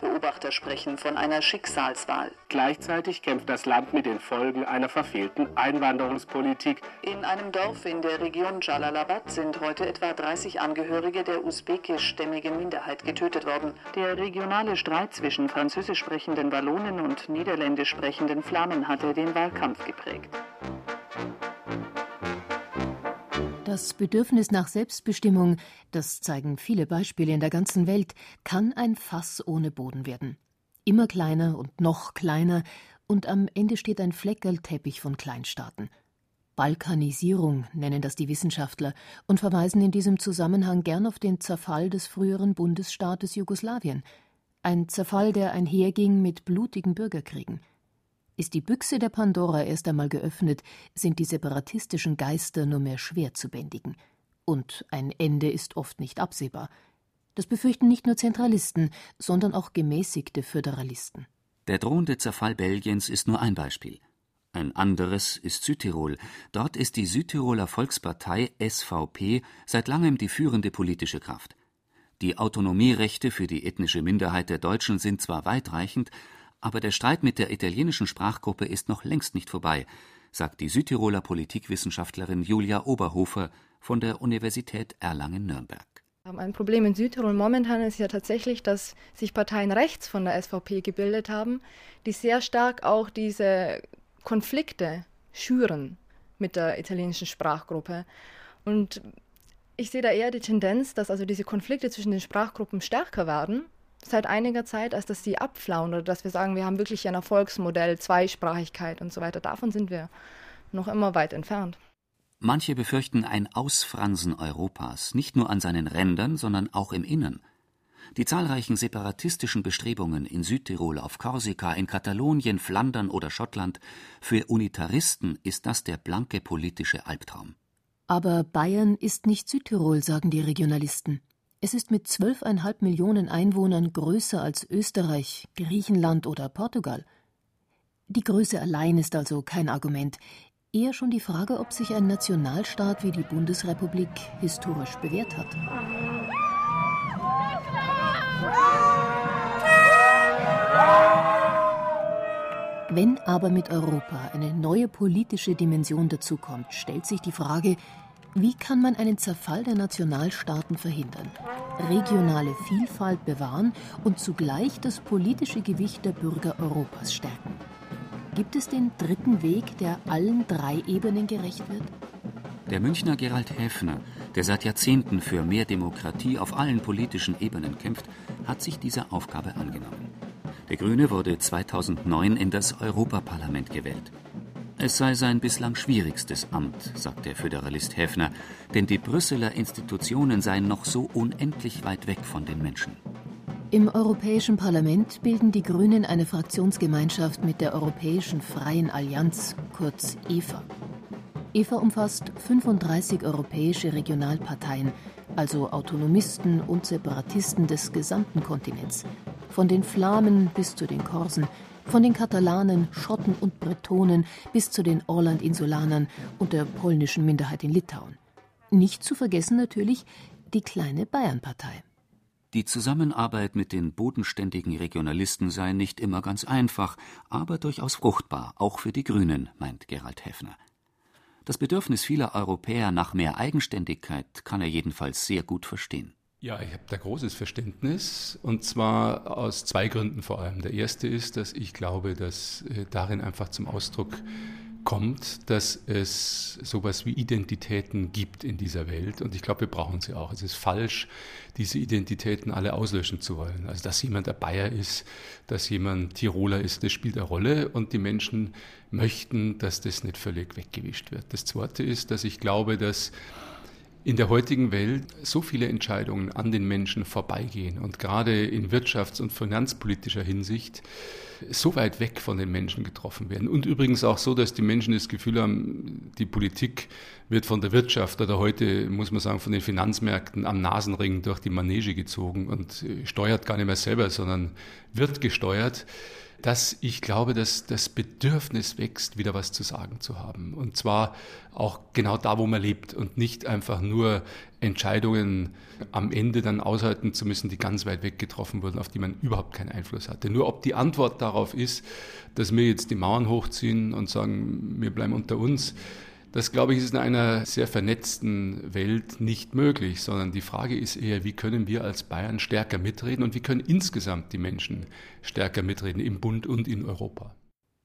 Beobachter sprechen von einer Schicksalswahl. Gleichzeitig kämpft das Land mit den Folgen einer verfehlten Einwanderungspolitik. In einem Dorf in der Region Jalalabad sind heute etwa 30 Angehörige der usbekischstämmigen Minderheit getötet worden. Der regionale Streit zwischen französisch sprechenden Wallonen und niederländisch sprechenden Flamen hatte den Wahlkampf geprägt. Das Bedürfnis nach Selbstbestimmung, das zeigen viele Beispiele in der ganzen Welt, kann ein Fass ohne Boden werden. Immer kleiner und noch kleiner, und am Ende steht ein Fleckerlteppich von Kleinstaaten. Balkanisierung nennen das die Wissenschaftler und verweisen in diesem Zusammenhang gern auf den Zerfall des früheren Bundesstaates Jugoslawien. Ein Zerfall, der einherging mit blutigen Bürgerkriegen. Ist die Büchse der Pandora erst einmal geöffnet, sind die separatistischen Geister nur mehr schwer zu bändigen. Und ein Ende ist oft nicht absehbar. Das befürchten nicht nur Zentralisten, sondern auch gemäßigte Föderalisten. Der drohende Zerfall Belgiens ist nur ein Beispiel. Ein anderes ist Südtirol. Dort ist die Südtiroler Volkspartei SVP seit langem die führende politische Kraft. Die Autonomierechte für die ethnische Minderheit der Deutschen sind zwar weitreichend, aber der Streit mit der italienischen Sprachgruppe ist noch längst nicht vorbei, sagt die Südtiroler Politikwissenschaftlerin Julia Oberhofer von der Universität Erlangen-Nürnberg. Ein Problem in Südtirol momentan ist ja tatsächlich, dass sich Parteien rechts von der SVP gebildet haben, die sehr stark auch diese Konflikte schüren mit der italienischen Sprachgruppe. Und ich sehe da eher die Tendenz, dass also diese Konflikte zwischen den Sprachgruppen stärker werden seit einiger Zeit, als dass sie abflauen oder dass wir sagen, wir haben wirklich ein Erfolgsmodell, Zweisprachigkeit und so weiter. Davon sind wir noch immer weit entfernt. Manche befürchten ein Ausfransen Europas, nicht nur an seinen Rändern, sondern auch im Innern. Die zahlreichen separatistischen Bestrebungen in Südtirol, auf Korsika, in Katalonien, Flandern oder Schottland, für Unitaristen ist das der blanke politische Albtraum. Aber Bayern ist nicht Südtirol, sagen die Regionalisten. Es ist mit zwölfeinhalb Millionen Einwohnern größer als Österreich, Griechenland oder Portugal. Die Größe allein ist also kein Argument, eher schon die Frage, ob sich ein Nationalstaat wie die Bundesrepublik historisch bewährt hat. Wenn aber mit Europa eine neue politische Dimension dazukommt, stellt sich die Frage, wie kann man einen Zerfall der Nationalstaaten verhindern, regionale Vielfalt bewahren und zugleich das politische Gewicht der Bürger Europas stärken? Gibt es den dritten Weg, der allen drei Ebenen gerecht wird? Der Münchner Gerald Häfner, der seit Jahrzehnten für mehr Demokratie auf allen politischen Ebenen kämpft, hat sich dieser Aufgabe angenommen. Der Grüne wurde 2009 in das Europaparlament gewählt. Es sei sein bislang schwierigstes Amt, sagt der Föderalist Häfner, denn die Brüsseler Institutionen seien noch so unendlich weit weg von den Menschen. Im Europäischen Parlament bilden die Grünen eine Fraktionsgemeinschaft mit der Europäischen Freien Allianz, kurz EFA. EFA umfasst 35 europäische Regionalparteien, also Autonomisten und Separatisten des gesamten Kontinents, von den Flamen bis zu den Korsen, von den Katalanen, Schotten und Bretonen bis zu den Orland-Insulanern und der polnischen Minderheit in Litauen. Nicht zu vergessen natürlich die kleine Bayernpartei. Die Zusammenarbeit mit den bodenständigen Regionalisten sei nicht immer ganz einfach, aber durchaus fruchtbar, auch für die Grünen, meint Gerald Heffner. Das Bedürfnis vieler Europäer nach mehr Eigenständigkeit kann er jedenfalls sehr gut verstehen. Ja, ich habe da großes Verständnis und zwar aus zwei Gründen vor allem. Der erste ist, dass ich glaube, dass äh, darin einfach zum Ausdruck kommt, dass es sowas wie Identitäten gibt in dieser Welt. Und ich glaube, wir brauchen sie auch. Es ist falsch, diese Identitäten alle auslöschen zu wollen. Also, dass jemand der Bayer ist, dass jemand Tiroler ist, das spielt eine Rolle. Und die Menschen möchten, dass das nicht völlig weggewischt wird. Das Zweite ist, dass ich glaube, dass in der heutigen Welt so viele Entscheidungen an den Menschen vorbeigehen und gerade in wirtschafts- und finanzpolitischer Hinsicht so weit weg von den Menschen getroffen werden. Und übrigens auch so, dass die Menschen das Gefühl haben, die Politik wird von der Wirtschaft oder heute, muss man sagen, von den Finanzmärkten am Nasenring durch die Manege gezogen und steuert gar nicht mehr selber, sondern wird gesteuert dass ich glaube, dass das Bedürfnis wächst, wieder was zu sagen zu haben. Und zwar auch genau da, wo man lebt und nicht einfach nur Entscheidungen am Ende dann aushalten zu müssen, die ganz weit weg getroffen wurden, auf die man überhaupt keinen Einfluss hatte. Nur ob die Antwort darauf ist, dass wir jetzt die Mauern hochziehen und sagen, wir bleiben unter uns, das, glaube ich, ist in einer sehr vernetzten Welt nicht möglich, sondern die Frage ist eher, wie können wir als Bayern stärker mitreden und wie können insgesamt die Menschen stärker mitreden im Bund und in Europa.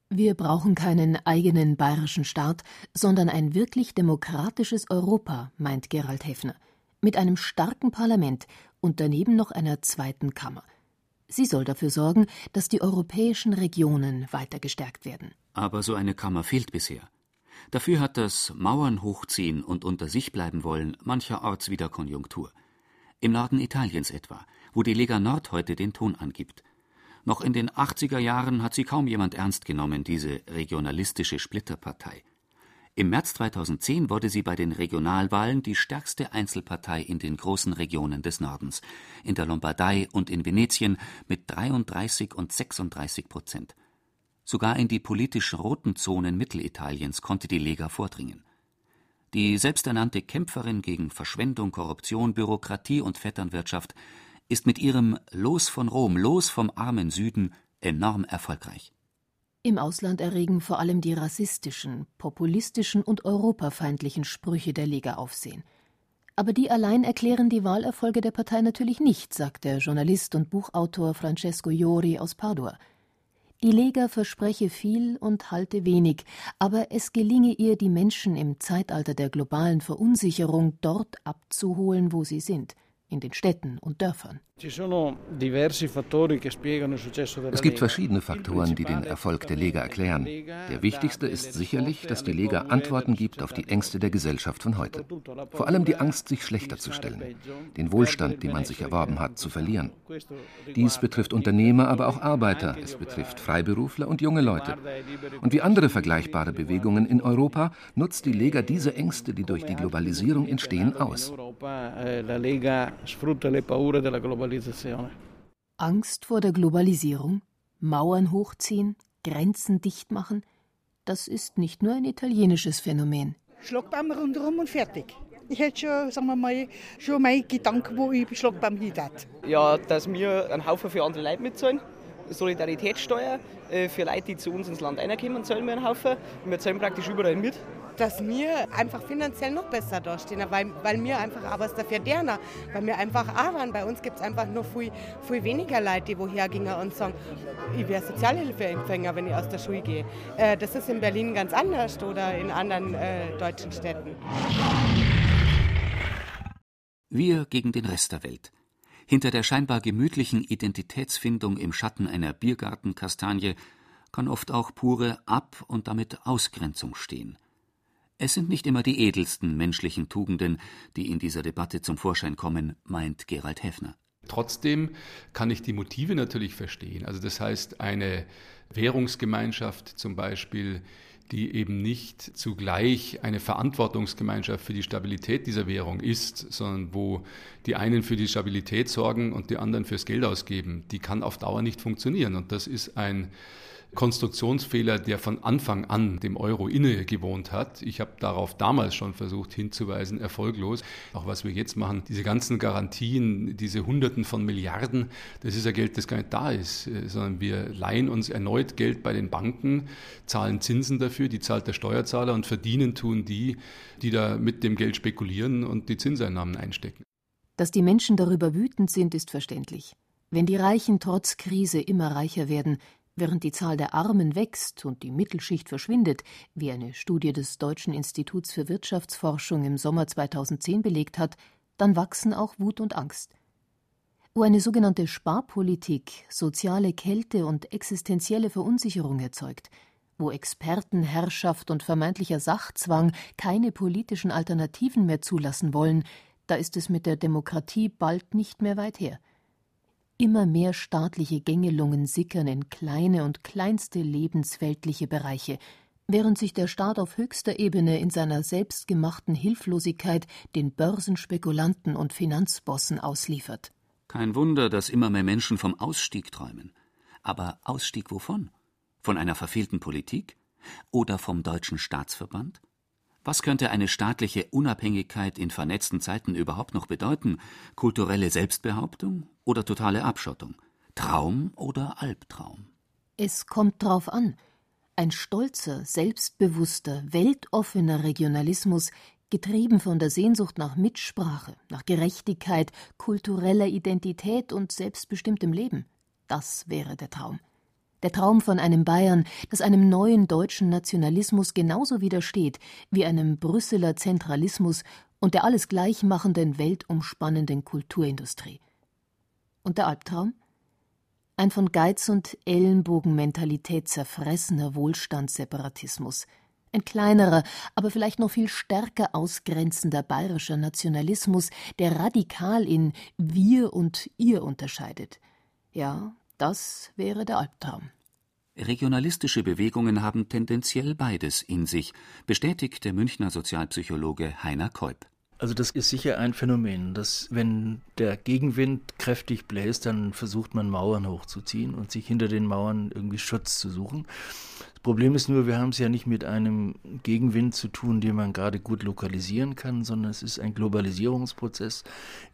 Wir brauchen keinen eigenen bayerischen Staat, sondern ein wirklich demokratisches Europa, meint Gerald Heffner, mit einem starken Parlament und daneben noch einer zweiten Kammer. Sie soll dafür sorgen, dass die europäischen Regionen weiter gestärkt werden. Aber so eine Kammer fehlt bisher. Dafür hat das Mauern hochziehen und unter sich bleiben wollen mancherorts wieder Konjunktur. Im Norden Italiens etwa, wo die Lega Nord heute den Ton angibt. Noch in den 80er Jahren hat sie kaum jemand ernst genommen, diese regionalistische Splitterpartei. Im März 2010 wurde sie bei den Regionalwahlen die stärkste Einzelpartei in den großen Regionen des Nordens, in der Lombardei und in Venetien mit 33 und 36 Prozent. Sogar in die politisch roten Zonen Mittelitaliens konnte die Lega vordringen. Die selbsternannte Kämpferin gegen Verschwendung, Korruption, Bürokratie und Vetternwirtschaft ist mit ihrem Los von Rom, los vom armen Süden enorm erfolgreich. Im Ausland erregen vor allem die rassistischen, populistischen und europafeindlichen Sprüche der Lega Aufsehen. Aber die allein erklären die Wahlerfolge der Partei natürlich nicht, sagt der Journalist und Buchautor Francesco Iori aus Padua. Die Lega verspreche viel und halte wenig, aber es gelinge ihr, die Menschen im Zeitalter der globalen Verunsicherung dort abzuholen, wo sie sind, in den Städten und Dörfern. Es gibt verschiedene Faktoren, die den Erfolg der Lega erklären. Der wichtigste ist sicherlich, dass die Lega Antworten gibt auf die Ängste der Gesellschaft von heute. Vor allem die Angst, sich schlechter zu stellen, den Wohlstand, den man sich erworben hat, zu verlieren. Dies betrifft Unternehmer, aber auch Arbeiter, es betrifft Freiberufler und junge Leute. Und wie andere vergleichbare Bewegungen in Europa nutzt die Lega diese Ängste, die durch die Globalisierung entstehen, aus. Globalisation. Angst vor der Globalisierung? Mauern hochziehen? Grenzen dicht machen? Das ist nicht nur ein italienisches Phänomen. Schlagbaum rundherum und fertig. Ich hätte schon, sagen wir mal, schon meine Gedanken, wo ich Schlagbaum hin Ja, dass wir einen Haufen für andere Leute mitzahlen. Solidaritätssteuer äh, für Leute, die zu uns ins Land reinkommen, zahlen wir einen Haufen. Wir zahlen praktisch überall mit dass wir einfach finanziell noch besser dastehen, weil, weil wir einfach aber dafür derner, weil wir einfach arbeiten. Bei uns gibt es einfach noch viel, viel weniger Leute, die woher gingen und sagen, ich wäre Sozialhilfeempfänger, wenn ich aus der Schule gehe. Äh, das ist in Berlin ganz anders oder in anderen äh, deutschen Städten. Wir gegen den Rest der Welt. Hinter der scheinbar gemütlichen Identitätsfindung im Schatten einer Biergartenkastanie kann oft auch pure Ab- und damit Ausgrenzung stehen. Es sind nicht immer die edelsten menschlichen Tugenden, die in dieser Debatte zum Vorschein kommen, meint Gerald Heffner. Trotzdem kann ich die Motive natürlich verstehen. Also das heißt, eine Währungsgemeinschaft zum Beispiel, die eben nicht zugleich eine Verantwortungsgemeinschaft für die Stabilität dieser Währung ist, sondern wo die einen für die Stabilität sorgen und die anderen fürs Geld ausgeben, die kann auf Dauer nicht funktionieren. Und das ist ein Konstruktionsfehler, der von Anfang an dem Euro inne gewohnt hat. Ich habe darauf damals schon versucht hinzuweisen, erfolglos. Auch was wir jetzt machen, diese ganzen Garantien, diese Hunderten von Milliarden, das ist ja Geld, das gar nicht da ist, äh, sondern wir leihen uns erneut Geld bei den Banken, zahlen Zinsen dafür, die zahlt der Steuerzahler und verdienen tun die, die da mit dem Geld spekulieren und die Zinseinnahmen einstecken. Dass die Menschen darüber wütend sind, ist verständlich. Wenn die Reichen trotz Krise immer reicher werden, Während die Zahl der Armen wächst und die Mittelschicht verschwindet, wie eine Studie des Deutschen Instituts für Wirtschaftsforschung im Sommer 2010 belegt hat, dann wachsen auch Wut und Angst. Wo eine sogenannte Sparpolitik soziale Kälte und existenzielle Verunsicherung erzeugt, wo Expertenherrschaft und vermeintlicher Sachzwang keine politischen Alternativen mehr zulassen wollen, da ist es mit der Demokratie bald nicht mehr weit her. Immer mehr staatliche Gängelungen sickern in kleine und kleinste lebensweltliche Bereiche, während sich der Staat auf höchster Ebene in seiner selbstgemachten Hilflosigkeit den Börsenspekulanten und Finanzbossen ausliefert. Kein Wunder, dass immer mehr Menschen vom Ausstieg träumen. Aber Ausstieg wovon? Von einer verfehlten Politik? Oder vom Deutschen Staatsverband? Was könnte eine staatliche Unabhängigkeit in vernetzten Zeiten überhaupt noch bedeuten? Kulturelle Selbstbehauptung oder totale Abschottung? Traum oder Albtraum? Es kommt drauf an. Ein stolzer, selbstbewusster, weltoffener Regionalismus, getrieben von der Sehnsucht nach Mitsprache, nach Gerechtigkeit, kultureller Identität und selbstbestimmtem Leben. Das wäre der Traum. Der Traum von einem Bayern, das einem neuen deutschen Nationalismus genauso widersteht wie einem Brüsseler Zentralismus und der alles gleichmachenden, weltumspannenden Kulturindustrie. Und der Albtraum? Ein von Geiz und Ellenbogenmentalität zerfressener Wohlstandsseparatismus, ein kleinerer, aber vielleicht noch viel stärker ausgrenzender bayerischer Nationalismus, der radikal in wir und ihr unterscheidet. Ja, das wäre der Albtraum. Regionalistische Bewegungen haben tendenziell beides in sich, bestätigt der Münchner Sozialpsychologe Heiner Keup. Also das ist sicher ein Phänomen, dass wenn der Gegenwind kräftig bläst, dann versucht man Mauern hochzuziehen und sich hinter den Mauern irgendwie Schutz zu suchen. Problem ist nur, wir haben es ja nicht mit einem Gegenwind zu tun, den man gerade gut lokalisieren kann, sondern es ist ein Globalisierungsprozess,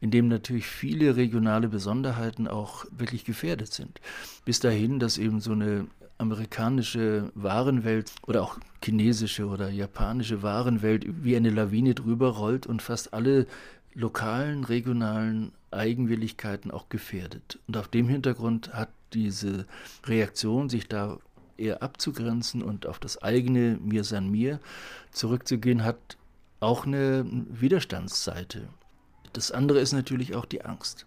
in dem natürlich viele regionale Besonderheiten auch wirklich gefährdet sind. Bis dahin, dass eben so eine amerikanische Warenwelt oder auch chinesische oder japanische Warenwelt wie eine Lawine drüber rollt und fast alle lokalen, regionalen Eigenwilligkeiten auch gefährdet. Und auf dem Hintergrund hat diese Reaktion, sich da eher abzugrenzen und auf das eigene Mir san mir zurückzugehen, hat auch eine Widerstandsseite. Das andere ist natürlich auch die Angst.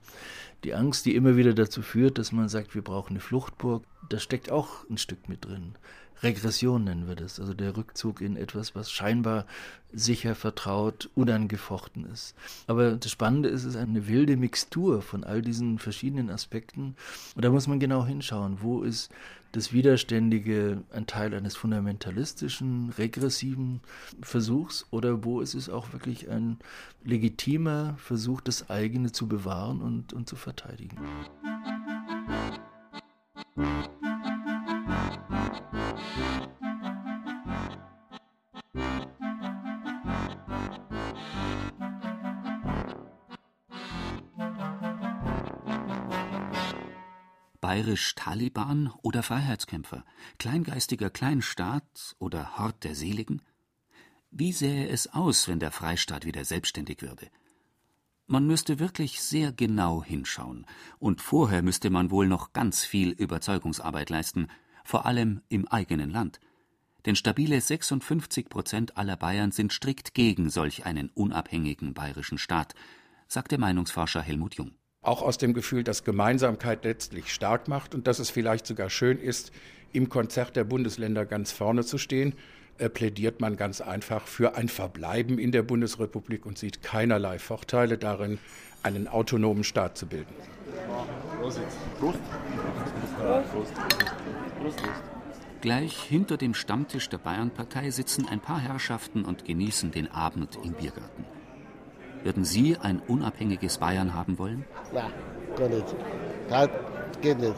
Die Angst, die immer wieder dazu führt, dass man sagt, wir brauchen eine Fluchtburg, da steckt auch ein Stück mit drin. Regression nennen wir das, also der Rückzug in etwas, was scheinbar sicher, vertraut, unangefochten ist. Aber das Spannende ist, es ist eine wilde Mixtur von all diesen verschiedenen Aspekten. Und da muss man genau hinschauen, wo ist das Widerständige ein Teil eines fundamentalistischen, regressiven Versuchs oder wo ist es auch wirklich ein legitimer Versuch, das eigene zu bewahren und, und zu verteidigen. Bayerisch Taliban oder Freiheitskämpfer, kleingeistiger Kleinstaat oder Hort der Seligen? Wie sähe es aus, wenn der Freistaat wieder selbstständig würde? Man müsste wirklich sehr genau hinschauen, und vorher müsste man wohl noch ganz viel Überzeugungsarbeit leisten, vor allem im eigenen Land. Denn stabile 56 Prozent aller Bayern sind strikt gegen solch einen unabhängigen bayerischen Staat, sagt der Meinungsforscher Helmut Jung auch aus dem Gefühl, dass Gemeinsamkeit letztlich stark macht und dass es vielleicht sogar schön ist, im Konzert der Bundesländer ganz vorne zu stehen, äh, plädiert man ganz einfach für ein Verbleiben in der Bundesrepublik und sieht keinerlei Vorteile darin, einen autonomen Staat zu bilden. Prost. Prost. Prost. Prost. Gleich hinter dem Stammtisch der Bayernpartei sitzen ein paar Herrschaften und genießen den Abend im Biergarten. Würden Sie ein unabhängiges Bayern haben wollen? Nein, gar nicht. Das geht nicht.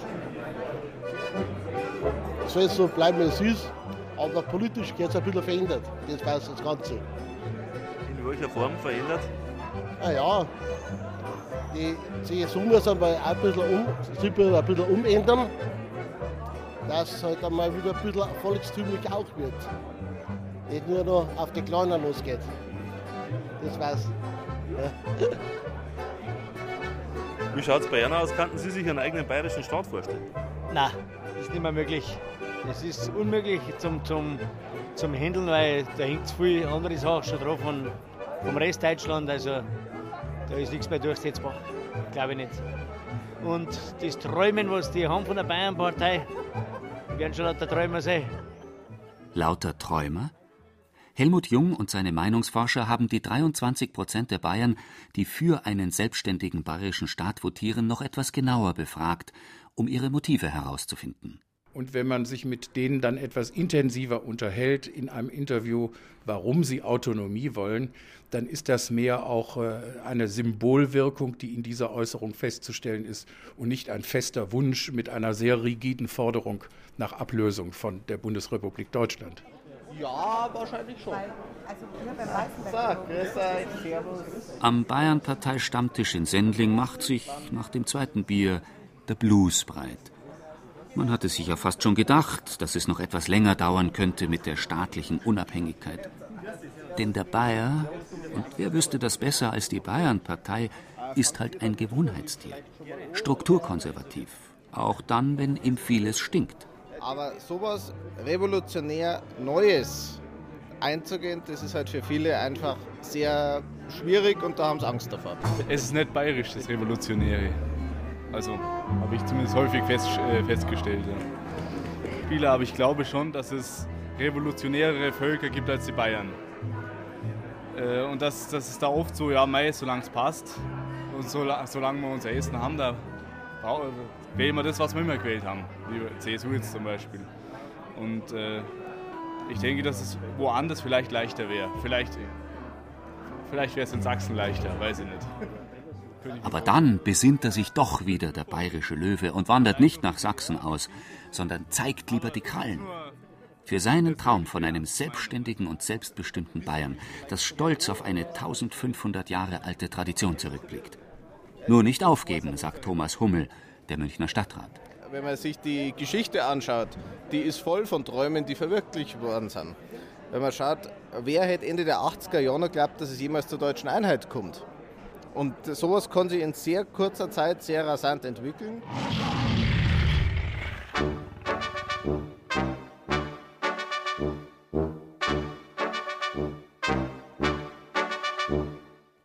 Es soll so bleiben, wie es ist, aber politisch geht es ein bisschen verändert. Das weiß das Ganze. In welcher Form verändert? Naja, die CSU muss einmal ein bisschen, um, ein bisschen umändern, dass es halt einmal wieder ein bisschen volkstümlich auch wird. Nicht nur noch auf die Kleinen losgeht. Das weiß ich. Wie schaut es bei Ihnen aus? Könnten Sie sich einen eigenen bayerischen Staat vorstellen? Nein, ist nicht mehr möglich. Es ist unmöglich zum, zum, zum Handeln, weil da hängt viel andere Sachen schon drauf von, vom Rest Deutschland. Also da ist nichts mehr durchsetzbar. Glaube ich nicht. Und das Träumen, was die haben von der Bayernpartei, werden schon lauter Träumer sein. Lauter Träumer? Helmut Jung und seine Meinungsforscher haben die 23 Prozent der Bayern, die für einen selbstständigen bayerischen Staat votieren, noch etwas genauer befragt, um ihre Motive herauszufinden. Und wenn man sich mit denen dann etwas intensiver unterhält in einem Interview, warum sie Autonomie wollen, dann ist das mehr auch äh, eine Symbolwirkung, die in dieser Äußerung festzustellen ist und nicht ein fester Wunsch mit einer sehr rigiden Forderung nach Ablösung von der Bundesrepublik Deutschland. Ja, wahrscheinlich schon. Am Bayern-Partei-Stammtisch in Sendling macht sich nach dem zweiten Bier der Blues breit. Man hatte sich ja fast schon gedacht, dass es noch etwas länger dauern könnte mit der staatlichen Unabhängigkeit. Denn der Bayer, und wer wüsste das besser als die Bayern-Partei, ist halt ein Gewohnheitstier. Strukturkonservativ. Auch dann, wenn ihm vieles stinkt. Aber sowas revolutionär Neues einzugehen, das ist halt für viele einfach sehr schwierig und da haben sie Angst davor. Es ist nicht bayerisch, das Revolutionäre. Also habe ich zumindest häufig fest, äh, festgestellt. Ja. Viele, aber ich glaube schon, dass es revolutionärere Völker gibt als die Bayern. Äh, und das, das ist da oft so, ja, mei, solange es passt und so, solange wir unser Essen haben, da wählen wir das, was wir immer gewählt haben. Wie CSU jetzt zum Beispiel. Und äh, ich denke, dass es woanders vielleicht leichter wäre. Vielleicht, vielleicht wäre es in Sachsen leichter, weiß ich nicht. Aber dann besinnt er sich doch wieder, der bayerische Löwe, und wandert nicht nach Sachsen aus, sondern zeigt lieber die Krallen. Für seinen Traum von einem selbstständigen und selbstbestimmten Bayern, das stolz auf eine 1500 Jahre alte Tradition zurückblickt. Nur nicht aufgeben, sagt Thomas Hummel, der Münchner Stadtrat. Wenn man sich die Geschichte anschaut, die ist voll von Träumen, die verwirklicht worden sind. Wenn man schaut, wer hätte Ende der 80er Jahre geglaubt, dass es jemals zur deutschen Einheit kommt? Und sowas kann sich in sehr kurzer Zeit sehr rasant entwickeln.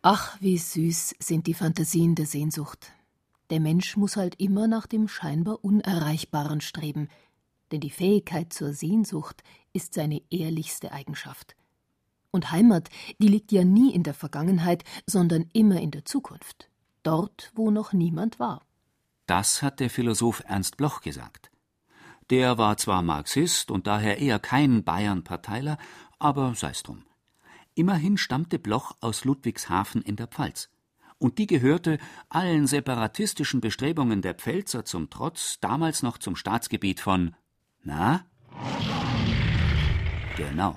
Ach, wie süß sind die Fantasien der Sehnsucht. Der Mensch muss halt immer nach dem scheinbar Unerreichbaren streben, denn die Fähigkeit zur Sehnsucht ist seine ehrlichste Eigenschaft. Und Heimat, die liegt ja nie in der Vergangenheit, sondern immer in der Zukunft. Dort, wo noch niemand war. Das hat der Philosoph Ernst Bloch gesagt. Der war zwar Marxist und daher eher kein Bayern-Parteiler, aber sei's drum. Immerhin stammte Bloch aus Ludwigshafen in der Pfalz. Und die gehörte, allen separatistischen Bestrebungen der Pfälzer zum Trotz, damals noch zum Staatsgebiet von. Na? Genau.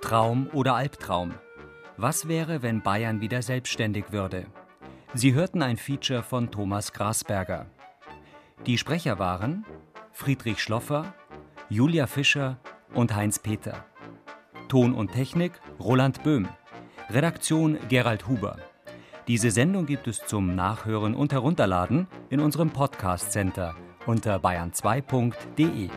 Traum oder Albtraum? Was wäre, wenn Bayern wieder selbstständig würde? Sie hörten ein Feature von Thomas Grasberger. Die Sprecher waren Friedrich Schloffer, Julia Fischer und Heinz Peter. Ton und Technik Roland Böhm. Redaktion Gerald Huber. Diese Sendung gibt es zum Nachhören und Herunterladen in unserem Podcast Center unter bayern2.de.